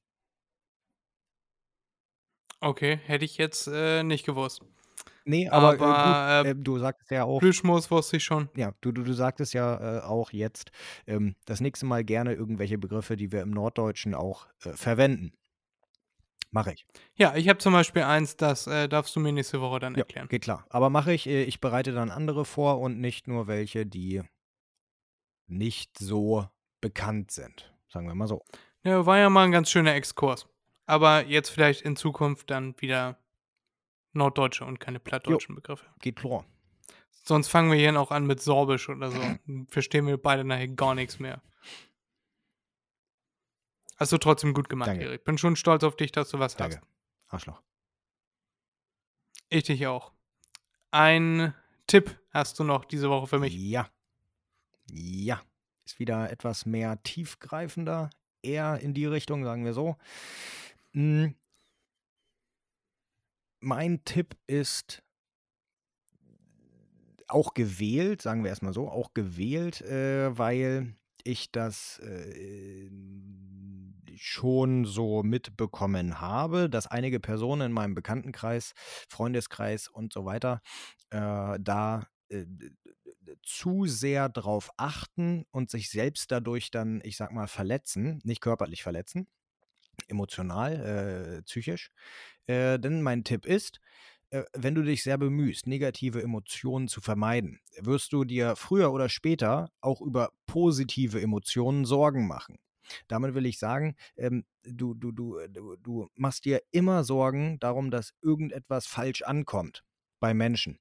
S1: Okay, hätte ich jetzt äh, nicht gewusst.
S2: Nee, aber,
S1: Aber,
S2: äh, gut,
S1: äh,
S2: äh, du sagtest ja auch,
S1: Plüschmus wusste ich schon.
S2: ja, du, du, du sagtest ja äh, auch jetzt, ähm, das nächste Mal gerne irgendwelche Begriffe, die wir im Norddeutschen auch äh, verwenden. Mache ich.
S1: Ja, ich habe zum Beispiel eins, das äh, darfst du mir nächste Woche dann
S2: Ja,
S1: erklären.
S2: geht klar. Aber mache ich, äh, ich bereite dann andere vor und nicht nur welche, die nicht so bekannt sind. Sagen wir mal so.
S1: Ja, war ja mal ein ganz schöner Exkurs. Aber jetzt vielleicht in Zukunft dann wieder norddeutsche und keine plattdeutschen Begriffe.
S2: Geht klar.
S1: Sonst fangen wir hier noch an mit Sorbisch oder so. Dann verstehen wir beide nachher gar nichts mehr. Hast du trotzdem gut gemacht,
S2: Danke.
S1: Erik. Bin schon stolz auf dich, dass du was
S2: Danke.
S1: hast.
S2: Arschloch.
S1: Ich dich auch. Ein Tipp hast du noch diese Woche für mich.
S2: Ja. Ja. Ist wieder etwas mehr tiefgreifender, eher in die Richtung, sagen wir so. Mm. Mein Tipp ist auch gewählt, sagen wir erstmal so, auch gewählt, äh, weil ich das äh, schon so mitbekommen habe, dass einige Personen in meinem Bekanntenkreis, Freundeskreis und so weiter äh, da äh, zu sehr drauf achten und sich selbst dadurch dann, ich sag mal, verletzen, nicht körperlich verletzen, emotional, äh, psychisch. Äh, denn mein Tipp ist, äh, wenn du dich sehr bemühst, negative Emotionen zu vermeiden, wirst du dir früher oder später auch über positive Emotionen Sorgen machen. Damit will ich sagen, ähm, du, du, du, du, du machst dir immer Sorgen darum, dass irgendetwas falsch ankommt bei Menschen.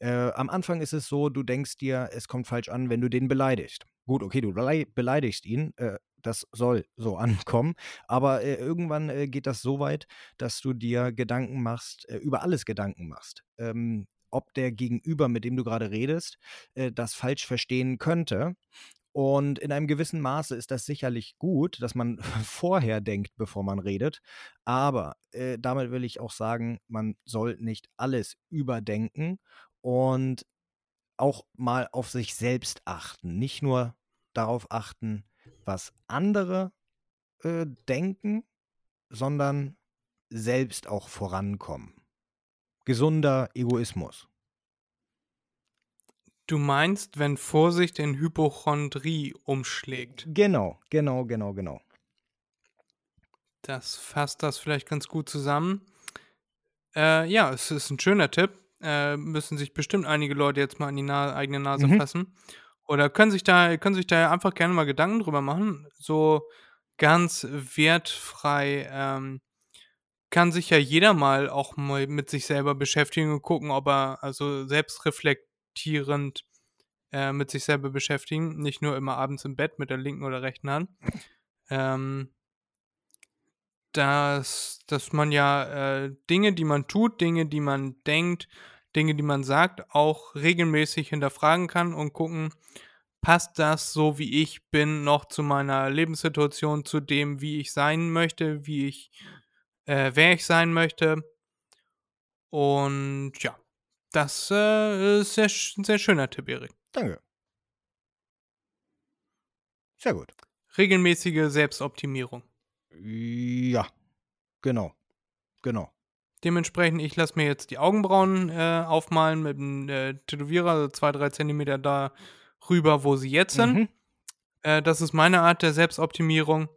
S2: Äh, am Anfang ist es so, du denkst dir, es kommt falsch an, wenn du den beleidigst. Gut, okay, du belei- beleidigst ihn, äh, das soll so ankommen, aber äh, irgendwann äh, geht das so weit, dass du dir Gedanken machst, äh, über alles Gedanken machst. Ähm, ob der Gegenüber, mit dem du gerade redest, äh, das falsch verstehen könnte. Und in einem gewissen Maße ist das sicherlich gut, dass man vorher denkt, bevor man redet. Aber äh, damit will ich auch sagen, man soll nicht alles überdenken und auch mal auf sich selbst achten. Nicht nur darauf achten, was andere äh, denken, sondern selbst auch vorankommen. Gesunder Egoismus.
S1: Du meinst, wenn Vorsicht in Hypochondrie umschlägt.
S2: Genau, genau, genau, genau.
S1: Das fasst das vielleicht ganz gut zusammen. Äh, ja, es ist ein schöner Tipp. Äh, müssen sich bestimmt einige Leute jetzt mal an die Na eigene Nase
S2: Mhm.
S1: fassen. Oder können sich da, können sich da einfach gerne mal Gedanken drüber machen. So ganz wertfrei ähm, kann sich ja jeder mal auch mal mit sich selber beschäftigen und gucken, ob er also selbstreflektierend äh, mit sich selber beschäftigen. Nicht nur immer abends im Bett mit der linken oder rechten Hand. Ähm, dass, dass man ja äh, Dinge, die man tut, Dinge, die man denkt, Dinge, die man sagt, auch regelmäßig hinterfragen kann und gucken, passt das so, wie ich bin, noch zu meiner Lebenssituation, zu dem, wie ich sein möchte, wie ich, äh, wer ich sein möchte. Und ja, das äh, ist sehr, sehr schöner Tipp, Erik.
S2: Danke. Sehr gut.
S1: Regelmäßige Selbstoptimierung.
S2: Ja, genau. Genau.
S1: Dementsprechend, ich lasse mir jetzt die Augenbrauen äh, aufmalen mit einem äh, Tätowierer, also zwei, drei Zentimeter da rüber, wo sie jetzt sind.
S2: Mhm.
S1: Äh, das ist meine Art der Selbstoptimierung.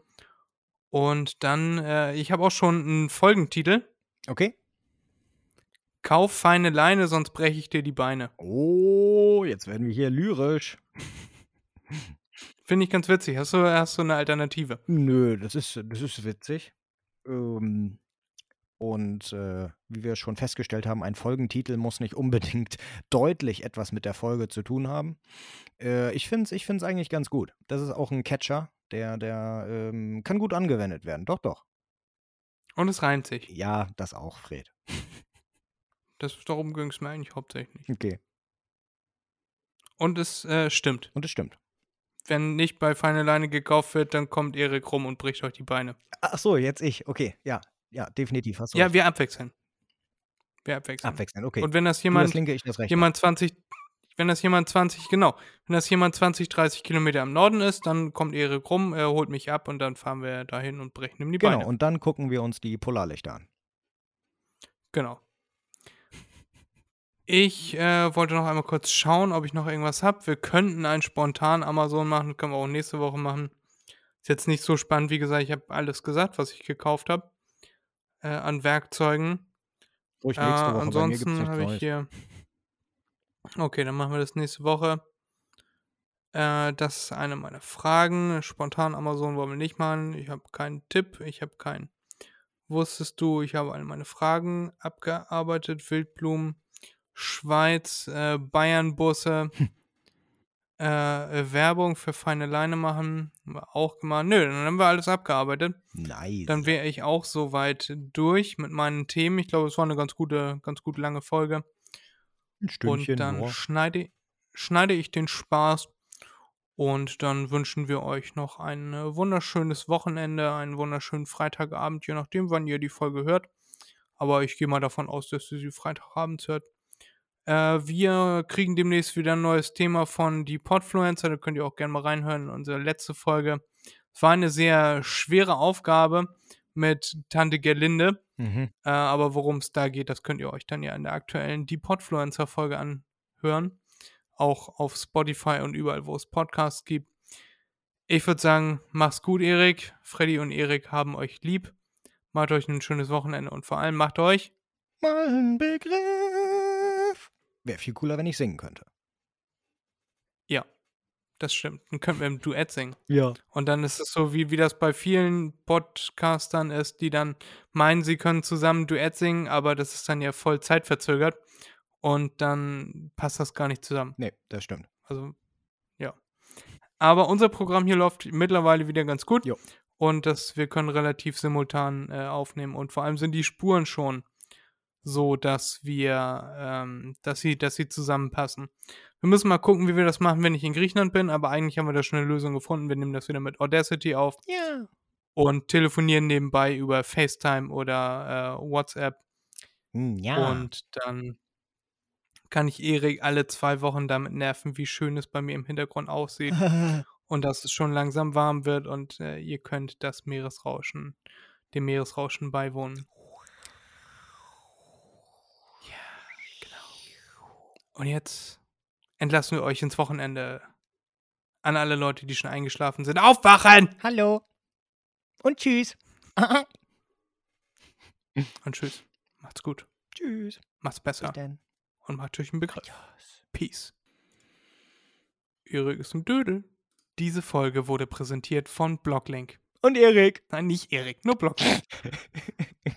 S1: Und dann, äh, ich habe auch schon einen Folgentitel.
S2: Okay.
S1: Kauf feine Leine, sonst breche ich dir die Beine.
S2: Oh, jetzt werden wir hier lyrisch.
S1: Finde ich ganz witzig. Hast du, hast du eine Alternative?
S2: Nö, das ist, das ist witzig. Ähm, und äh, wie wir schon festgestellt haben, ein Folgentitel muss nicht unbedingt deutlich etwas mit der Folge zu tun haben. Äh, ich finde es ich find's eigentlich ganz gut. Das ist auch ein Catcher, der, der ähm, kann gut angewendet werden. Doch, doch.
S1: Und es reimt sich.
S2: Ja, das auch, Fred.
S1: Das, darum ging es mir eigentlich hauptsächlich.
S2: Okay.
S1: Und es äh, stimmt.
S2: Und es stimmt.
S1: Wenn nicht bei feine Leine gekauft wird, dann kommt Erik rum und bricht euch die Beine.
S2: Ach so, jetzt ich. Okay, ja. Ja, definitiv. Hast du
S1: Ja,
S2: recht.
S1: wir abwechseln. Wir abwechseln.
S2: abwechseln. Okay.
S1: Und wenn das
S2: du das
S1: jemand,
S2: linke, das
S1: jemand 20, wenn das jemand 20, genau, wenn das jemand 20, 30 Kilometer im Norden ist, dann kommt Erik rum, er holt mich ab und dann fahren wir dahin und brechen ihm die
S2: Genau,
S1: Beine.
S2: und dann gucken wir uns die Polarlichter an.
S1: Genau. Ich äh, wollte noch einmal kurz schauen, ob ich noch irgendwas habe. Wir könnten einen spontan Amazon machen, können wir auch nächste Woche machen. Ist jetzt nicht so spannend, wie gesagt, ich habe alles gesagt, was ich gekauft habe äh, an Werkzeugen.
S2: Ruhig
S1: Äh,
S2: nächste Woche.
S1: Ansonsten habe ich hier. Okay, dann machen wir das nächste Woche. Äh, das ist eine meiner Fragen. Spontan Amazon wollen wir nicht machen. Ich habe keinen Tipp. Ich habe keinen. Wusstest du, ich habe alle meine Fragen abgearbeitet. Wildblumen, Schweiz, äh, Bayern-Busse. äh, äh, Werbung für feine Leine machen. Auch gemacht. Nö, dann haben wir alles abgearbeitet.
S2: Nice.
S1: Dann wäre ich auch soweit durch mit meinen Themen. Ich glaube, es war eine ganz gute, ganz gute lange Folge.
S2: Ein Stündchen.
S1: und dann
S2: ja.
S1: schneide, schneide ich den Spaß. Und dann wünschen wir euch noch ein äh, wunderschönes Wochenende, einen wunderschönen Freitagabend, je nachdem, wann ihr die Folge hört. Aber ich gehe mal davon aus, dass ihr sie Freitagabends hört. Äh, wir kriegen demnächst wieder ein neues Thema von die Podfluencer. Da könnt ihr auch gerne mal reinhören in unsere letzte Folge. Es war eine sehr schwere Aufgabe mit Tante Gerlinde.
S2: Mhm.
S1: Äh, aber worum es da geht, das könnt ihr euch dann ja in der aktuellen Die Podfluencer-Folge anhören. Auch auf Spotify und überall, wo es Podcasts gibt. Ich würde sagen, mach's gut, Erik. Freddy und Erik haben euch lieb. Macht euch ein schönes Wochenende und vor allem macht euch.
S2: Mal ein Begriff. Wäre viel cooler, wenn ich singen könnte.
S1: Ja, das stimmt. Dann könnten wir im Duett singen.
S2: Ja.
S1: Und dann ist es so, wie, wie das bei vielen Podcastern ist, die dann meinen, sie können zusammen Duett singen, aber das ist dann ja voll zeitverzögert. Und dann passt das gar nicht zusammen.
S2: Nee, das stimmt.
S1: Also, ja. Aber unser Programm hier läuft mittlerweile wieder ganz gut.
S2: Jo.
S1: Und das, wir können relativ simultan äh, aufnehmen. Und vor allem sind die Spuren schon so, dass wir, ähm, dass sie, dass sie zusammenpassen. Wir müssen mal gucken, wie wir das machen, wenn ich in Griechenland bin, aber eigentlich haben wir da schon eine Lösung gefunden. Wir nehmen das wieder mit Audacity auf
S2: Ja.
S1: und telefonieren nebenbei über FaceTime oder äh, WhatsApp.
S2: Hm, ja.
S1: Und dann kann ich Erik alle zwei Wochen damit nerven, wie schön es bei mir im Hintergrund aussieht und dass es schon langsam warm wird und äh, ihr könnt das Meeresrauschen, dem Meeresrauschen beiwohnen. Ja, genau. Und jetzt entlassen wir euch ins Wochenende. An alle Leute, die schon eingeschlafen sind. Aufwachen!
S2: Hallo. Und tschüss.
S1: Und tschüss. Macht's gut.
S2: tschüss.
S1: Macht's besser. Und macht euch einen Begriff. Peace. Erik ist ein Dödel. Diese Folge wurde präsentiert von Blocklink.
S2: Und Erik.
S1: Nein, nicht Erik, nur Blocklink.